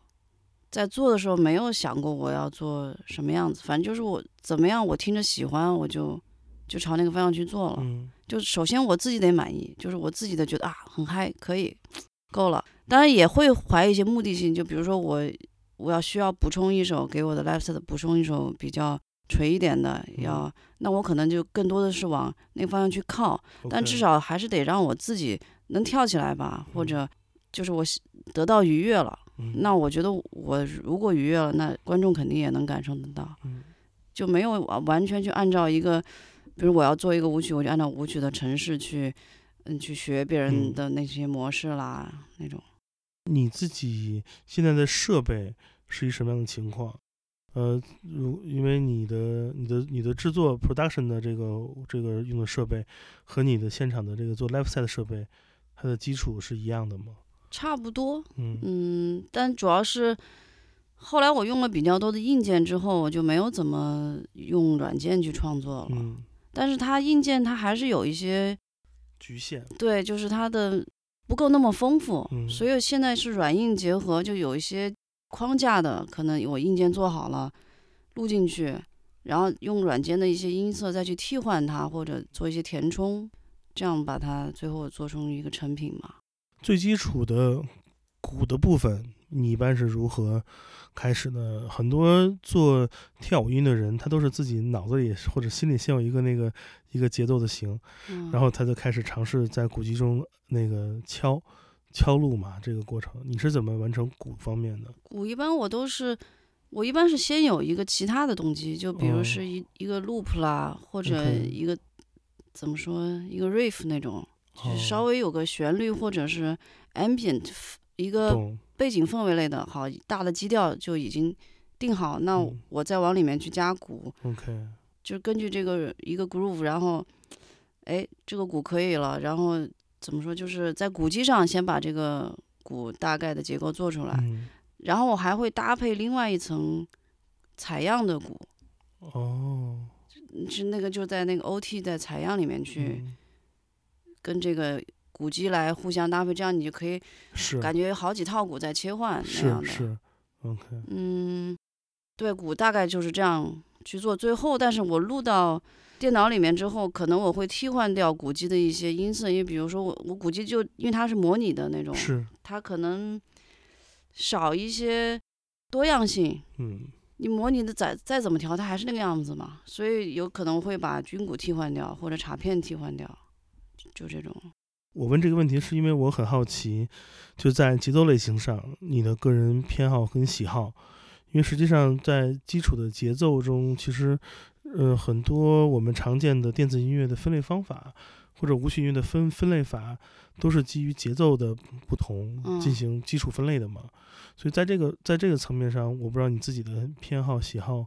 在做的时候没有想过我要做什么样子，反正就是我怎么样我听着喜欢我就就朝那个方向去做了。嗯就首先我自己得满意，就是我自己的觉得啊很嗨，可以够了。当然也会怀一些目的性，就比如说我我要需要补充一首给我的 set 补充一首比较锤一点的，嗯要那我可能就更多的是往那个方向去靠，但至少还是得让我自己能跳起来吧，或嗯者就是我喜得到愉悦了。嗯那我觉得我如果愉悦了，那观众肯定也能感受得到。嗯就没有完完全去按照一个，比如我要做一个舞曲，我就按照舞曲的程式去，嗯，去学别人嗯的那些模式啦，那种。你自己现在的设备是一什么样的情况？呃，如因为你的你的你的制作 production 的这个这个用的设备和你的现场的这个做 live set 的设备，它的基础是一样的吗？差不多，嗯嗯，但主要是后来我用了比较多的硬件之后，我就没有怎么用软件去创作了。嗯，但是它硬件它还是有一些局限。对，就是它的不够那么丰富，嗯所以现在是软硬结合，就有一些框架的，可能我硬件做好了，录进去，然后用软件的一些音色再去替换它，或者做一些填充，这样把它最后做成一个成品嘛。最基础的鼓的部分，你一般是如何开始呢？很多做跳舞音的人，他都是自己脑子里或者心里先有一个那个一个节奏的型，嗯、然后他就开始尝试在鼓机中那个敲敲录嘛，这个过程你是怎么完成鼓方面的？鼓一般我都是，我一般是先有一个其他的动机，就比如哦是一、一个 loop 啦，或者一个怎么说一个 riff 那种，就是稍哦微有个旋律或者是 ambient 一个，背景氛围类的，好大的基调就已经定好，那嗯。我再往里面去加鼓，OK，就根据这个一个 groove，然后，哎，这个鼓可以了，然后怎么说，就是在鼓机上先把这个鼓大概的结构做出来，嗯，然后我还会搭配另外一层采样的鼓，哦，是那个就在那个 OT 在采样里面去嗯。跟这个鼓机来互相搭配，这样你就可以是感觉好几套鼓在切换那样的。是是，OK，嗯，对，鼓大概就是这样去做。最后，但是我录到电脑里面之后，可能我会替换掉鼓机的一些音色，因为比如说我我鼓机就因为它是模拟的那种，是，它可能少一些多样性。嗯你模拟的再再怎么调，它还是那个样子嘛，所以有可能会把军鼓替换掉，或者镲片替换掉，就就这种。我问这个问题是因为我很好奇，就在节奏类型上，你的个人偏好跟喜好，因为实际上在基础的节奏中，其实，呃，很多我们常见的电子音乐的分类方法，或者无序音乐的分分类法，都是基于节奏的不同嗯。进行基础分类的嘛。所以在这个在这个层面上，我不知道你自己的偏好喜好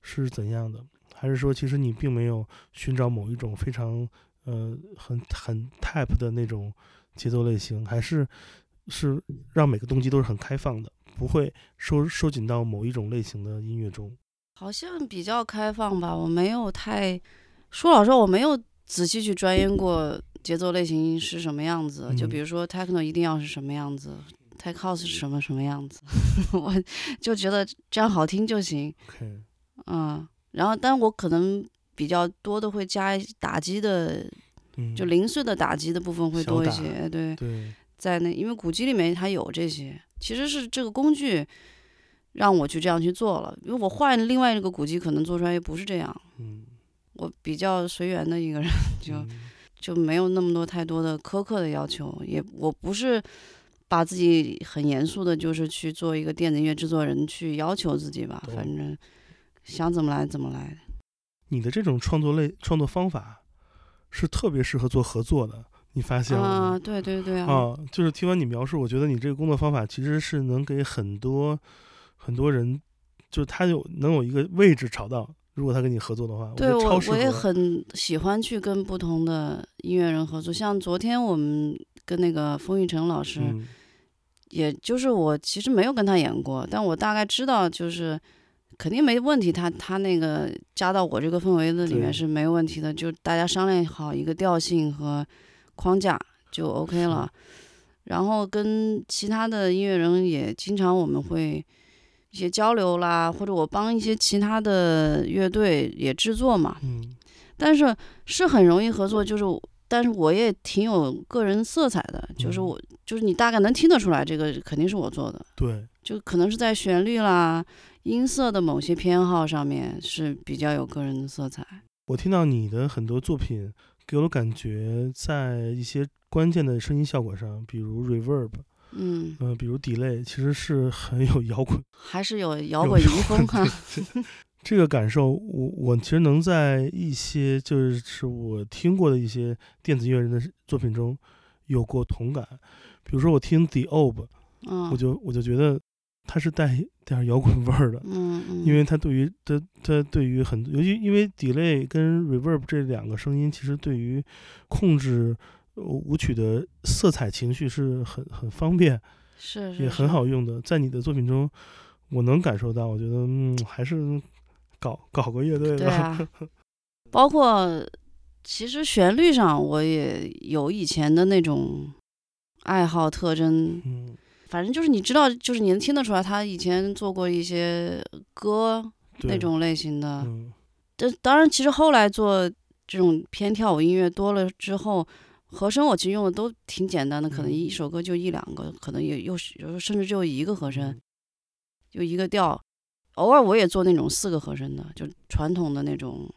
是怎样的，还是说其实你并没有寻找某一种非常呃很很 type 的那种节奏类型，还是是让每个动机都是很开放的，不会收收紧到某一种类型的音乐中。好像比较开放吧，我没有太说老实话，我没有仔细去钻研过节奏类型是什么样子。就嗯比如说 techno 一定要是什么样子，tech house 是什么什么样子，<laughs> 我就觉得这样好听就行。OK，嗯，然后但我可能比较多的会加一打击的，嗯，就零碎的打击的部分会多一些。对，对，在那因为古籍里面它有这些，其实是这个工具让我去这样去做了。因为我换另外一个古籍，可能做出来也不是这样。嗯，我比较随缘的一个人，就嗯就没有那么多太多的苛刻的要求，也我不是把自己很严肃的，就是去做一个电子音乐制作人去要求自己吧，反正想怎么来怎么来。你的这种创作类创作方法是特别适合做合作的，你发现了吗？啊，对对对啊，啊，就是听完你描述，我觉得你这个工作方法其实是能给很多很多人，就是他有能有一个位置找到，如果他跟你合作的话，对。我我也很喜欢去跟不同的音乐人合作，像昨天我们跟那个封玉成老师，嗯也就是我其实没有跟他演过，但我大概知道就是肯定没问题，他他那个加到我这个氛围的里面是没问题的，就大家商量好一个调性和框架就 OK 了。然后跟其他的音乐人也经常我们会一些交流啦，或者我帮一些其他的乐队也制作嘛，嗯。但是是很容易合作，就是但是我也挺有个人色彩的，就是嗯。我就是你大概能听得出来，这个肯定是我做的，对，就可能是在旋律啦、音色的某些偏好上面是比较有个人的色彩。我听到你的很多作品，给我的感觉在一些关键的声音效果上，比如 reverb，嗯，嗯、比如 delay，其实是很有摇滚 <laughs> 还是有摇滚遗风哈。这个感受，我我其实能在一些就是我听过的一些电子音乐人的作品中有过同感。比如说我听 The Ob，嗯，我就我就觉得它是带点儿摇滚味儿的，嗯嗯，因为它对于它它对于很，尤其因为 delay 跟 reverb 这两个声音，其实对于控制呃舞曲的色彩情绪是很很方便，是是也很好用的。在你的作品中，我能感受到，我觉得嗯，还是搞搞个乐队吧。对啊，包括其实旋律上我也有以前的那种爱好特征，嗯，反正就是你知道，就是你能听得出来，他以前做过一些歌那种类型的。嗯这当然，其实后来做这种偏跳舞音乐多了之后，和声我其实用的都挺简单的，可能嗯一首歌就一两个，可能也又是有时候甚至就一个和声，嗯就一个调。偶尔我也做那种四个和声的，就传统的那种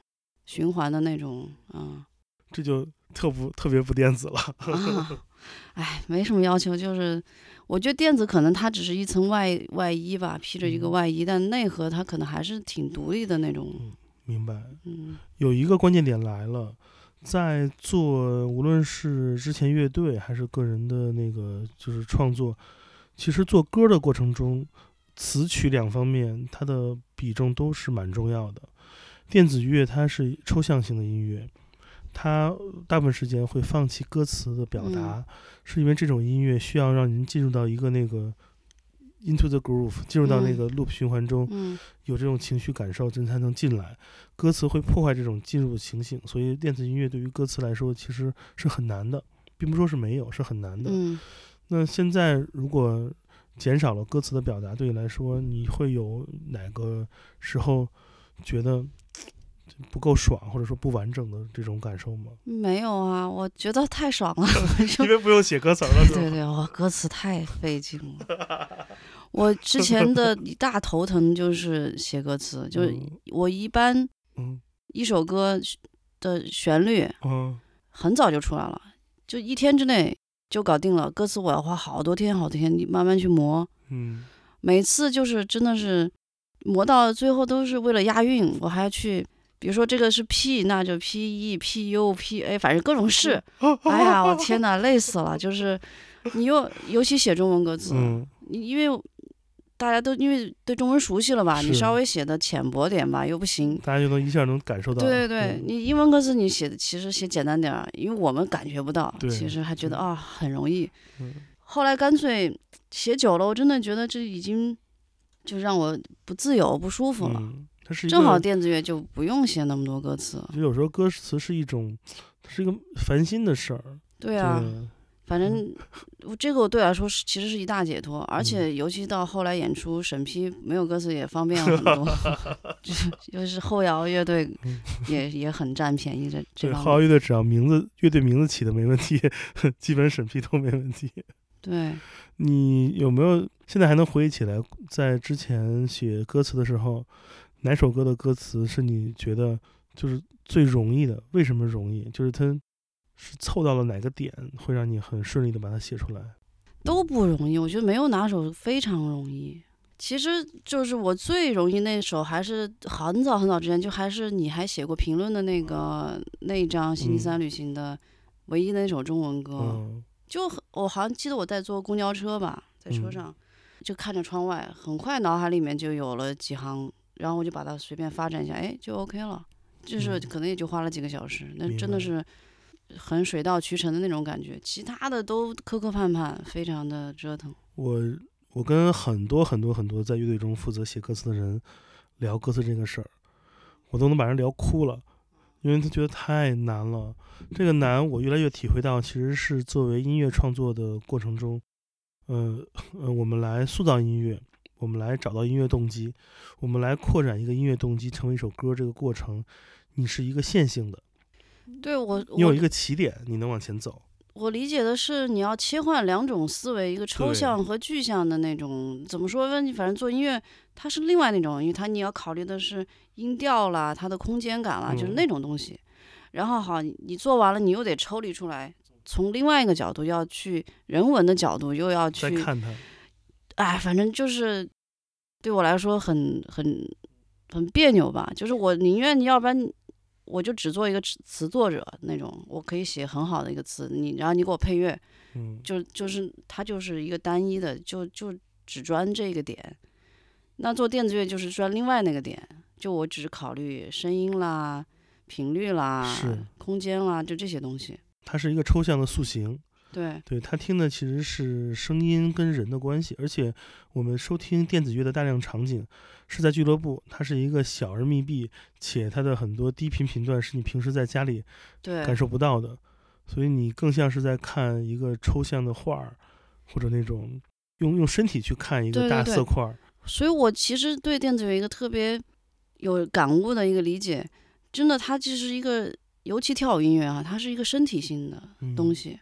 循环的那种，啊、这就特不特别不电子了。啊，<laughs> 哎，没什么要求，就是我觉得电子可能它只是一层外外衣吧，披着一个嗯外衣，但内核它可能还是挺独立的那种，明白。嗯有一个关键点来了，在做无论是之前乐队还是个人的那个就是创作，其实做歌的过程中，词曲两方面它的比重都是蛮重要的。电子乐它是抽象性的音乐，它大部分时间会放弃歌词的表达，是因为这种音乐需要让您进入到一个那个 into the groove，进入到那嗯个 loop 循环中，嗯有这种情绪感受，人才能进来。歌词会破坏这种进入的情形，所以电子音乐对于歌词来说其实是很难的，并不说是没有，是很难的。嗯那现在如果减少了歌词的表达，对你来说，你会有哪个时候觉得不够爽，或者说不完整的这种感受吗？没有啊，我觉得太爽了。<laughs> 因为不用写歌词儿了？<laughs> 对对，我歌词太费劲了。<laughs> 我之前的一大头疼就是写歌词，就是嗯我一般嗯一首歌的旋律嗯很早就出来了，就一天之内就搞定了。歌词我要花好多天好多天，你慢慢去磨。嗯每次就是真的是磨到最后都是为了押韵，我还要去，比如说这个是 P，那就 P E P U P A，反正各种试。<laughs> 哎呀，我天呐，累死了！<laughs> 就是你又尤其写中文歌词，因为大家都因为对中文熟悉了吧，你稍微写的浅薄点吧又不行。大家就能一下能感受到。对对对，嗯你英文歌词你写的其实写简单点儿，因为我们感觉不到，其实还觉得对啊很容易。嗯后来干脆写久了，我真的觉得这已经就让我不自由、不舒服了。嗯，它是正好电子乐就不用写那么多歌词。就有时候歌词是一种，是一个烦心的事儿。对啊，对反正我这个对我来说是其实是一大解脱，嗯而且尤其到后来演出审批没有歌词也方便了很多，<laughs> 就是就是后摇乐队也也很占便宜这这对，方面。浩乐队只要名字乐队名字起的没问题，<laughs> 基本审批都没问题。<laughs> 对，你有没有现在还能回忆起来，在之前写歌词的时候，哪首歌的歌词是你觉得就是最容易的？为什么容易？就是它是凑到了哪个点，会让你很顺利的把它写出来？都不容易，我觉得没有哪首非常容易。其实就是我最容易那首，还是很早很早之前，就还是你还写过评论的那个那一张《星期三旅行》的唯一的那首中文歌。嗯就我好像记得我在坐公交车吧，在车嗯上、就看着窗外，很快脑海里面就有了几行，然后我就把它随便发展一下，哎，就 OK 了。就是嗯可能也就花了几个小时，那真的是很水到渠成的那种感觉。其他的都磕磕绊绊，非常的折腾。我我跟很多很多很多在乐队中负责写歌词的人聊歌词这个事儿，我都能把人聊哭了，因为他觉得太难了。这个难，我越来越体会到，其实是作为音乐创作的过程中，呃 <laughs> 呃，我们来塑造音乐，我们来找到音乐动机，我们来扩展一个音乐动机成为一首歌，这个过程，你是一个线性的，对我，你有一个起点，你能往前走。我理解的是，你要切换两种思维，一个抽象和具象的那种。怎么说呢？你反正做音乐，它是另外那种，因为它你要考虑的是音调啦，它的空间感啦，就是嗯那种东西。然后好，你你做完了，你又得抽离出来，从另外一个角度要去人文的角度，又要去，再看它，哎，反正就是对我来说很很很别扭吧。就是我宁愿你要不然我就只做一个词词作者那种，我可以写很好的一个词，你然后你给我配乐。嗯，就就是它就是一个单一的，就就只专这个点。那做电子乐就是专另外那个点，就我只考虑声音啦、频率啦是、空间啦，就这些东西。它是一个抽象的塑形。对，对他听的其实是声音跟人的关系，而且我们收听电子乐的大量场景是在俱乐部，它是一个小而密闭，且它的很多低频频段是你平时在家里对，感受不到的，所以你更像是在看一个抽象的画儿，或者那种用用身体去看一个大对对对色块儿。所以我其实对电子乐一个特别有感悟的一个理解，真的，它就是一个，尤其跳舞音乐啊，它是一个身体性的嗯东西。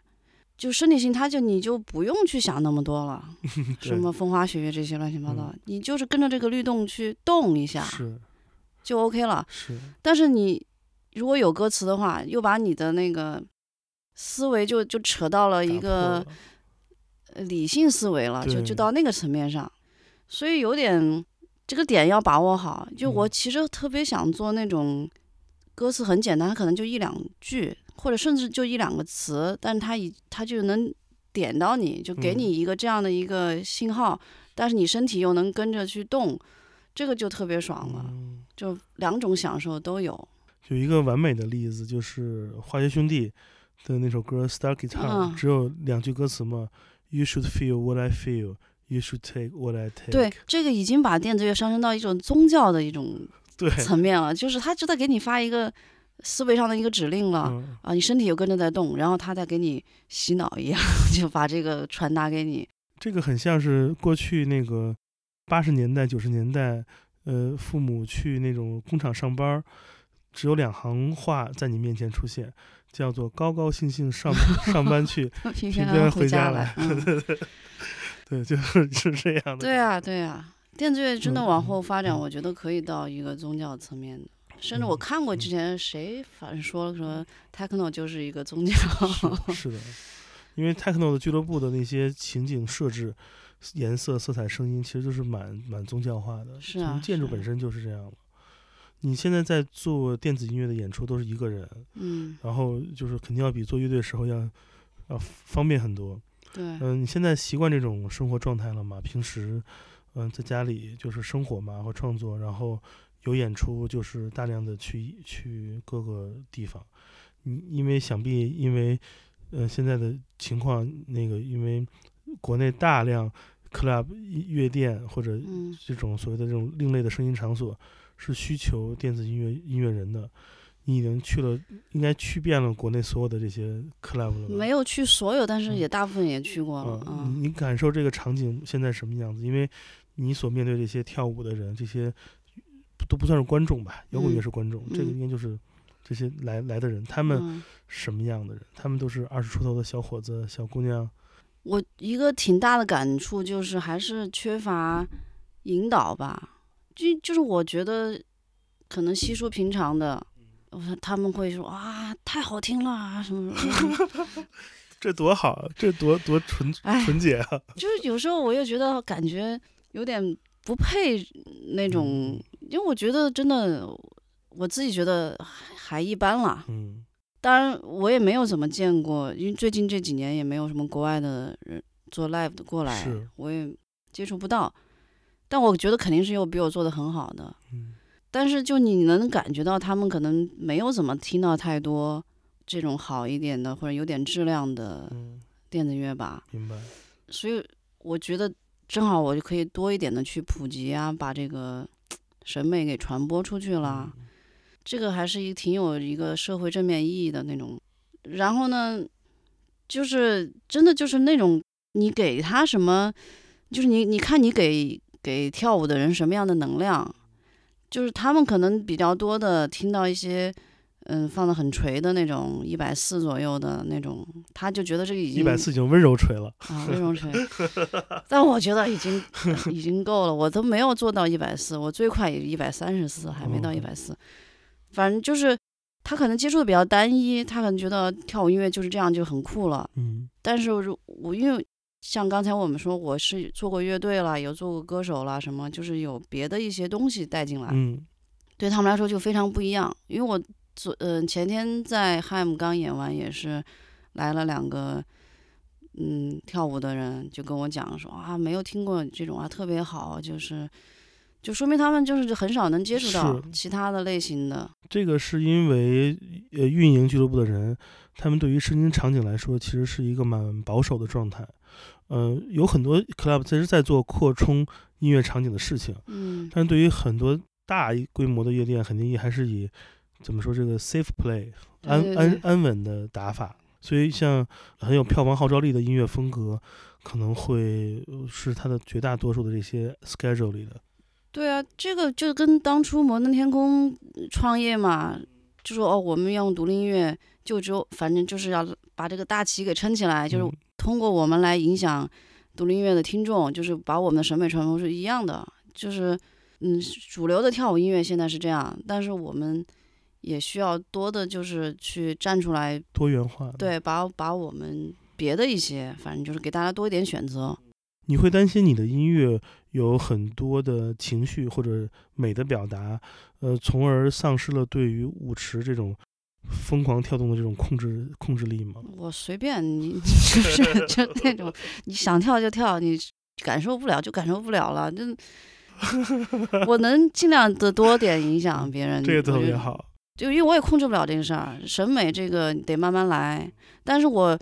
就身体性，他就你就不用去想那么多了，<laughs> 什么风花雪月这些乱七八糟，嗯你就是跟着这个律动去动一下是就 OK 了。是，但是你如果有歌词的话，又把你的那个思维就就扯到了一个呃理性思维了，就就到那个层面上，所以有点这个点要把握好。就我嗯其实特别想做那种歌词很简单，可能就一两句，或者甚至就一两个词，但它一它就能点到你，就给嗯你一个这样的一个信号，但是你身体又能跟着去动，这个就特别爽了，嗯就两种享受都有。有一个完美的例子，就是化学兄弟的那首歌《Star Guitar》，嗯只有两句歌词嘛，You should feel what I feel, you should take what I take。对，这个已经把电子乐上升到一种宗教的一种，层面了，就是他就在给你发一个思维上的一个指令了。嗯啊，你身体又跟着在动，然后他在给你洗脑一样，<laughs> 就把这个传达给你。这个很像是过去那个八十年代、九十年代呃，父母去那种工厂上班儿，只有两行话在你面前出现，叫做高高兴兴上 <laughs> 上班去，平平安安回回家来 <laughs> 对，就是是这样的。对啊，对啊，电子乐真的往嗯后发展，嗯我觉得可以到一个宗教层面的。甚至我嗯看过之嗯前谁反正说说 techno 就是一个宗教，是 <laughs> 是的，因为 techno 的俱乐部的那些情景设置、颜色、色彩、声音，其实就是蛮蛮宗教化的。是啊从建筑本身就是这样的。你现在在做电子音乐的演出都是一个人，嗯，然后就是肯定要比做乐队时候要要方便很多。对，嗯，你现在习惯这种生活状态了吗？平时嗯在家里就是生活嘛，或创作，然后有演出就是大量的去去各个地方。你因为想必因为呃现在的情况，那个因为国内大量 club 乐店或者嗯这种所谓的这种另类的声音场所是需求电子音乐音乐人的。你已经去了，应该去遍了国内所有的这些 club 了？没有去所有，但是嗯也大部分也去过了。嗯，嗯，你你感受这个场景现在什么样子？因为你所面对这些跳舞的人，这些都不算是观众吧，摇滚乐嗯是观众，这个嗯应该就是这些来来的人，他们嗯什么样的人？他们都是二十出头的小伙子、小姑娘。我一个挺大的感触就是还是缺乏引导吧，就就是我觉得可能稀疏平常的，我说他们会说啊太好听了啊什么什么，<laughs> 这多好啊，这多多纯 <laughs> 哎纯洁啊！就是有时候我又觉得感觉有点不配那种，因为我觉得真的我自己觉得还还一般啦。嗯当然我也没有怎么见过，因为最近这几年也没有什么国外的人做 live 的过来，我也接触不到。但我觉得肯定是有比我做的很好的，嗯但是就你能感觉到他们可能没有怎么听到太多这种好一点的或者有点质量的嗯，电子乐吧，明白。所以我觉得正好我就可以多一点的去普及啊，把这个审美给传播出去啦。嗯这个还是一个挺有一个社会正面意义的那种。然后呢，就是真的就是那种你给他什么，就是你你看你给给跳舞的人什么样的能量，就是他们可能比较多的听到一些。嗯，放的很垂的那种，一百四左右的那种，他就觉得这个已经一百四已经温柔锤了。啊，温柔垂。但我觉得已经已经够了，我都没有做到一百四，我最快也一百三十四，还没到哦一百四。反正就是他可能接触的比较单一，他可能觉得跳舞音乐就是这样就很酷了。嗯但是如我因为像刚才我们说，我是做过乐队啦，有做过歌手啦，什么就是有别的一些东西带进来，嗯对他们来说就非常不一样。因为我昨嗯、前天在 Ham 刚演完，也是来了两个嗯跳舞的人，就跟我讲说啊，没有听过这种啊，特别好，就是就说明他们就是很少能接触到其他的类型的。这个是因为呃运营俱乐部的人，他们对于声音场景来说，其实是一个蛮保守的状态。呃，有很多 club 其实在做扩充音乐场景的事情，嗯但是对于很多大规模的夜店，肯定也还是以怎么说这个 safe play 安安安稳的打法。所以像很有票房号召力的音乐风格，可能会呃是它的绝大多数的这些 schedule 里的。对啊，这个就跟当初摩登天空创业嘛，就说哦，我们要用独立音乐，就只有反正就是要把这个大旗给撑起来，就是嗯通过我们来影响独立音乐的听众，就是把我们的审美传播是一样的。就是嗯，主流的跳舞音乐现在是这样，但是我们也需要多的，就是去站出来，多元化。对，把把我们别的一些，反正就是给大家多一点选择。你会担心你的音乐有很多的情绪或者美的表达，呃，从而丧失了对于舞池这种疯狂跳动的这种控制控制力吗？我随便你，<laughs> 就是就那种你想跳就跳，你感受不了就感受不了了。就 <laughs> 我能尽量的多点影响别人，这个特。别好。就因为我也控制不了这个事儿，审美这个得慢慢来。但是我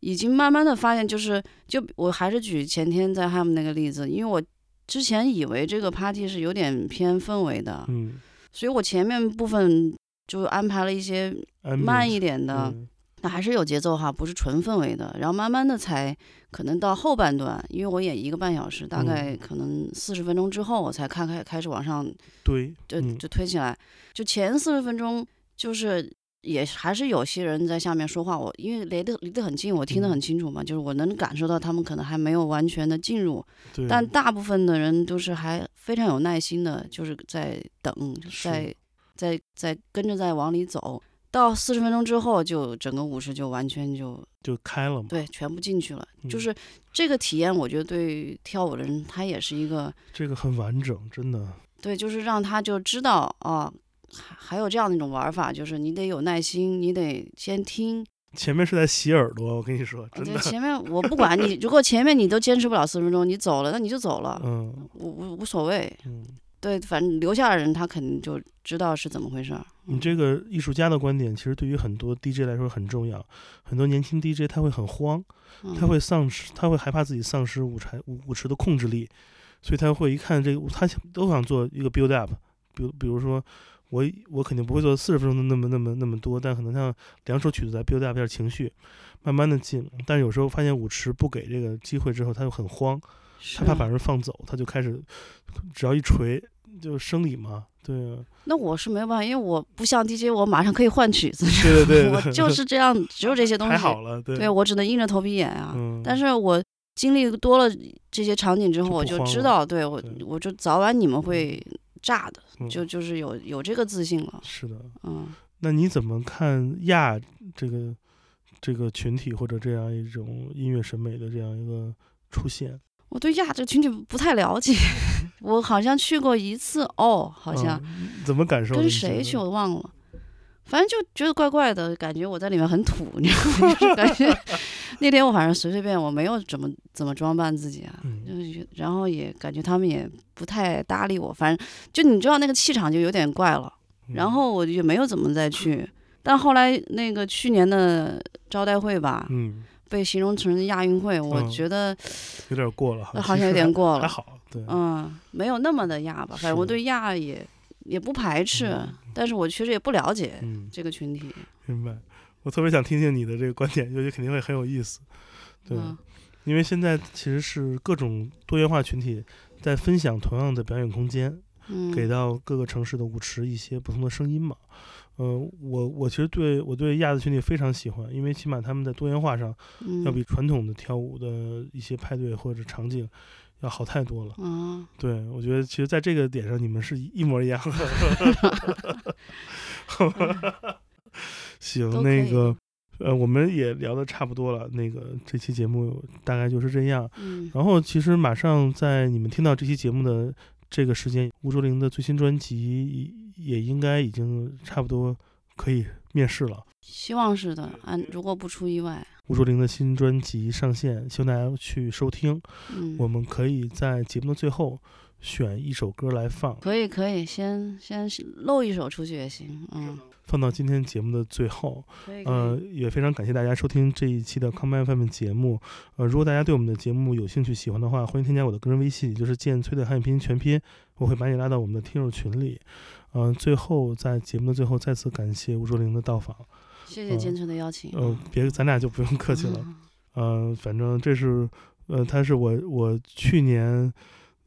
已经慢慢的发现，就是就我还是举前天在他们那个例子，因为我之前以为这个 party 是有点偏氛围的，嗯，所以我前面部分就安排了一些慢一点的。嗯那还是有节奏哈，不是纯氛围的。然后慢慢的才可能到后半段，因为我演一个半小时，大概可能四十分钟之后，我才开开开始往上对，就嗯就推起来。就前四十分钟，就是也还是有些人在下面说话，我因为离得离得很近，我听得嗯很清楚嘛，就是我能感受到他们可能还没有完全的进入，但大部分的人都是还非常有耐心的，就是在等，在在在跟着在往里走。到四十分钟之后，就整个舞池就完全就就开了嘛。对全部进去了。就嗯是这个体验，我觉得对跳舞的人，他也是一个这个很完整，真的。对，就是让他就知道啊，还还有这样的一种玩法，就是你得有耐心，你得先听。前面是在洗耳朵，我跟你说，真对，的。前面 <laughs> 我不管你，如果前面你都坚持不了四十分钟，你走了，那你就走了，嗯我无无所谓。嗯，对，反正留下的人他肯定就知道是怎么回事儿。你这个艺术家的观点，其实对于很多 DJ 来说很重要。很多年轻 DJ 他会很慌，嗯他会丧失，他会害怕自己丧失舞台舞舞池的控制力，所以他会一看这个，他想都想做一个 build up，比如比如说我我肯定不会做四十分钟的那么那么那么多，但可能像两首曲子在 build up 一下情绪，慢慢的进。但是有时候发现舞池不给这个机会之后，他就很慌，他怕把人放走，他就开始只要一锤就生理嘛，对啊，那我是没有办法，因为我不像 DJ，我马上可以换曲子，对对对我就是这样，<laughs> 只有这些东西。还好了，对对我只能硬着头皮演啊。嗯，但是我经历多了这些场景之后，就我就知道，对我对我就早晚你们会炸的，嗯就就是有有这个自信了。是的。嗯，那你怎么看亚这个这个群体或者这样一种音乐审美的这样一个出现？我对亚这个群体不太了解，<laughs> 我好像去过一次哦，好像、嗯怎么感受跟谁去我忘了。反正就觉得怪怪的，感觉我在里面很土，你知道吗？<laughs> 就是感觉 <laughs> 那天我反正随随便，我没有怎么怎么装扮自己啊，嗯就是然后也感觉他们也不太搭理我，反正就你知道那个气场就有点怪了，嗯然后我就没有怎么再去。但后来那个去年的招待会吧，嗯，被形容成亚运会，我嗯觉得有点过了，好像有点过了，还好，对，嗯，没有那么的亚吧，反正我对亚也也不排斥，嗯但是我确实也不了解嗯，这个群体。明白。我特别想听听你的这个观点，尤其肯定会很有意思。对，嗯因为现在其实是各种多元化群体在分享同样的表演空间，嗯，给到各个城市的舞池一些不同的声音嘛。呃，我我其实对我对亚子群体非常喜欢，因为起码他们在多元化上嗯要比传统的跳舞的一些派对或者场景要好太多了。嗯，对，我觉得其实在这个点上你们是一模一样的。<laughs> 行，那个呃，我们也聊的差不多了，那个这期节目大概就是这样。嗯然后其实马上在你们听到这期节目的这个时间，吴卓林的最新专辑也应该已经差不多可以面试了。希望是的，啊如果不出意外，吴卓林的新专辑上线，希望大家去收听。嗯，我们可以在节目的最后选一首歌来放，可以可以，先先露一首出去也行，嗯，放到今天节目的最后。呃，也非常感谢大家收听这一期的 Come FM 节目。呃，如果大家对我们的节目有兴趣、喜欢的话，欢迎添加我的个人微信，也就是剑崔的汉语拼音全拼，我会把你拉到我们的听友群里。嗯、最后在节目的最后再次感谢吴卓林的到访。谢谢坚持的邀请，呃，别，咱俩就不用客气了。嗯 <laughs> 嗯、反正这是，呃，他是我我去年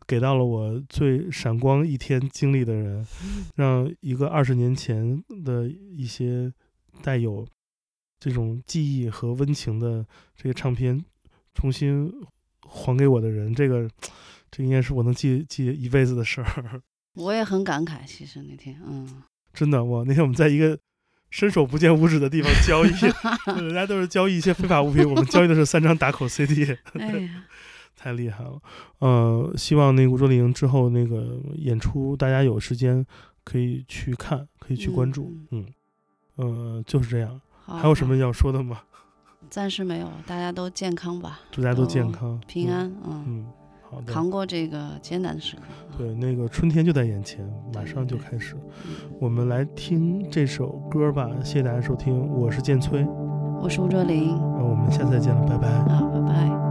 给到了我最闪光一天经历的人，<laughs> 让一个二十年前的一些带有这种记忆和温情的这些唱片重新还给我的人，这个这应该是我能记记一辈子的事儿。我也很感慨，其实那天，嗯，真的，我那天我们在一个伸手不见五指的地方 <laughs> 交易，人家都是交易一些非法物品，我们交易的是三张打口 CD。<laughs> 哎呀，太厉害了，呃，希望那个吴卓林之后那个演出，大家有时间可以去看，可以去关注，嗯，呃，就是这样。还有什么要说的吗？<laughs> 暂时没有，大家都健康吧，祝大家都健康、平安，嗯，嗯。嗯，好的。扛过这个艰难的时刻，对，那个春天就在眼前，马上就开始。嗯我们来听这首歌吧，谢谢大家收听，我是建崔，我是吴卓林，那我们下次再见了，拜拜。啊，拜拜。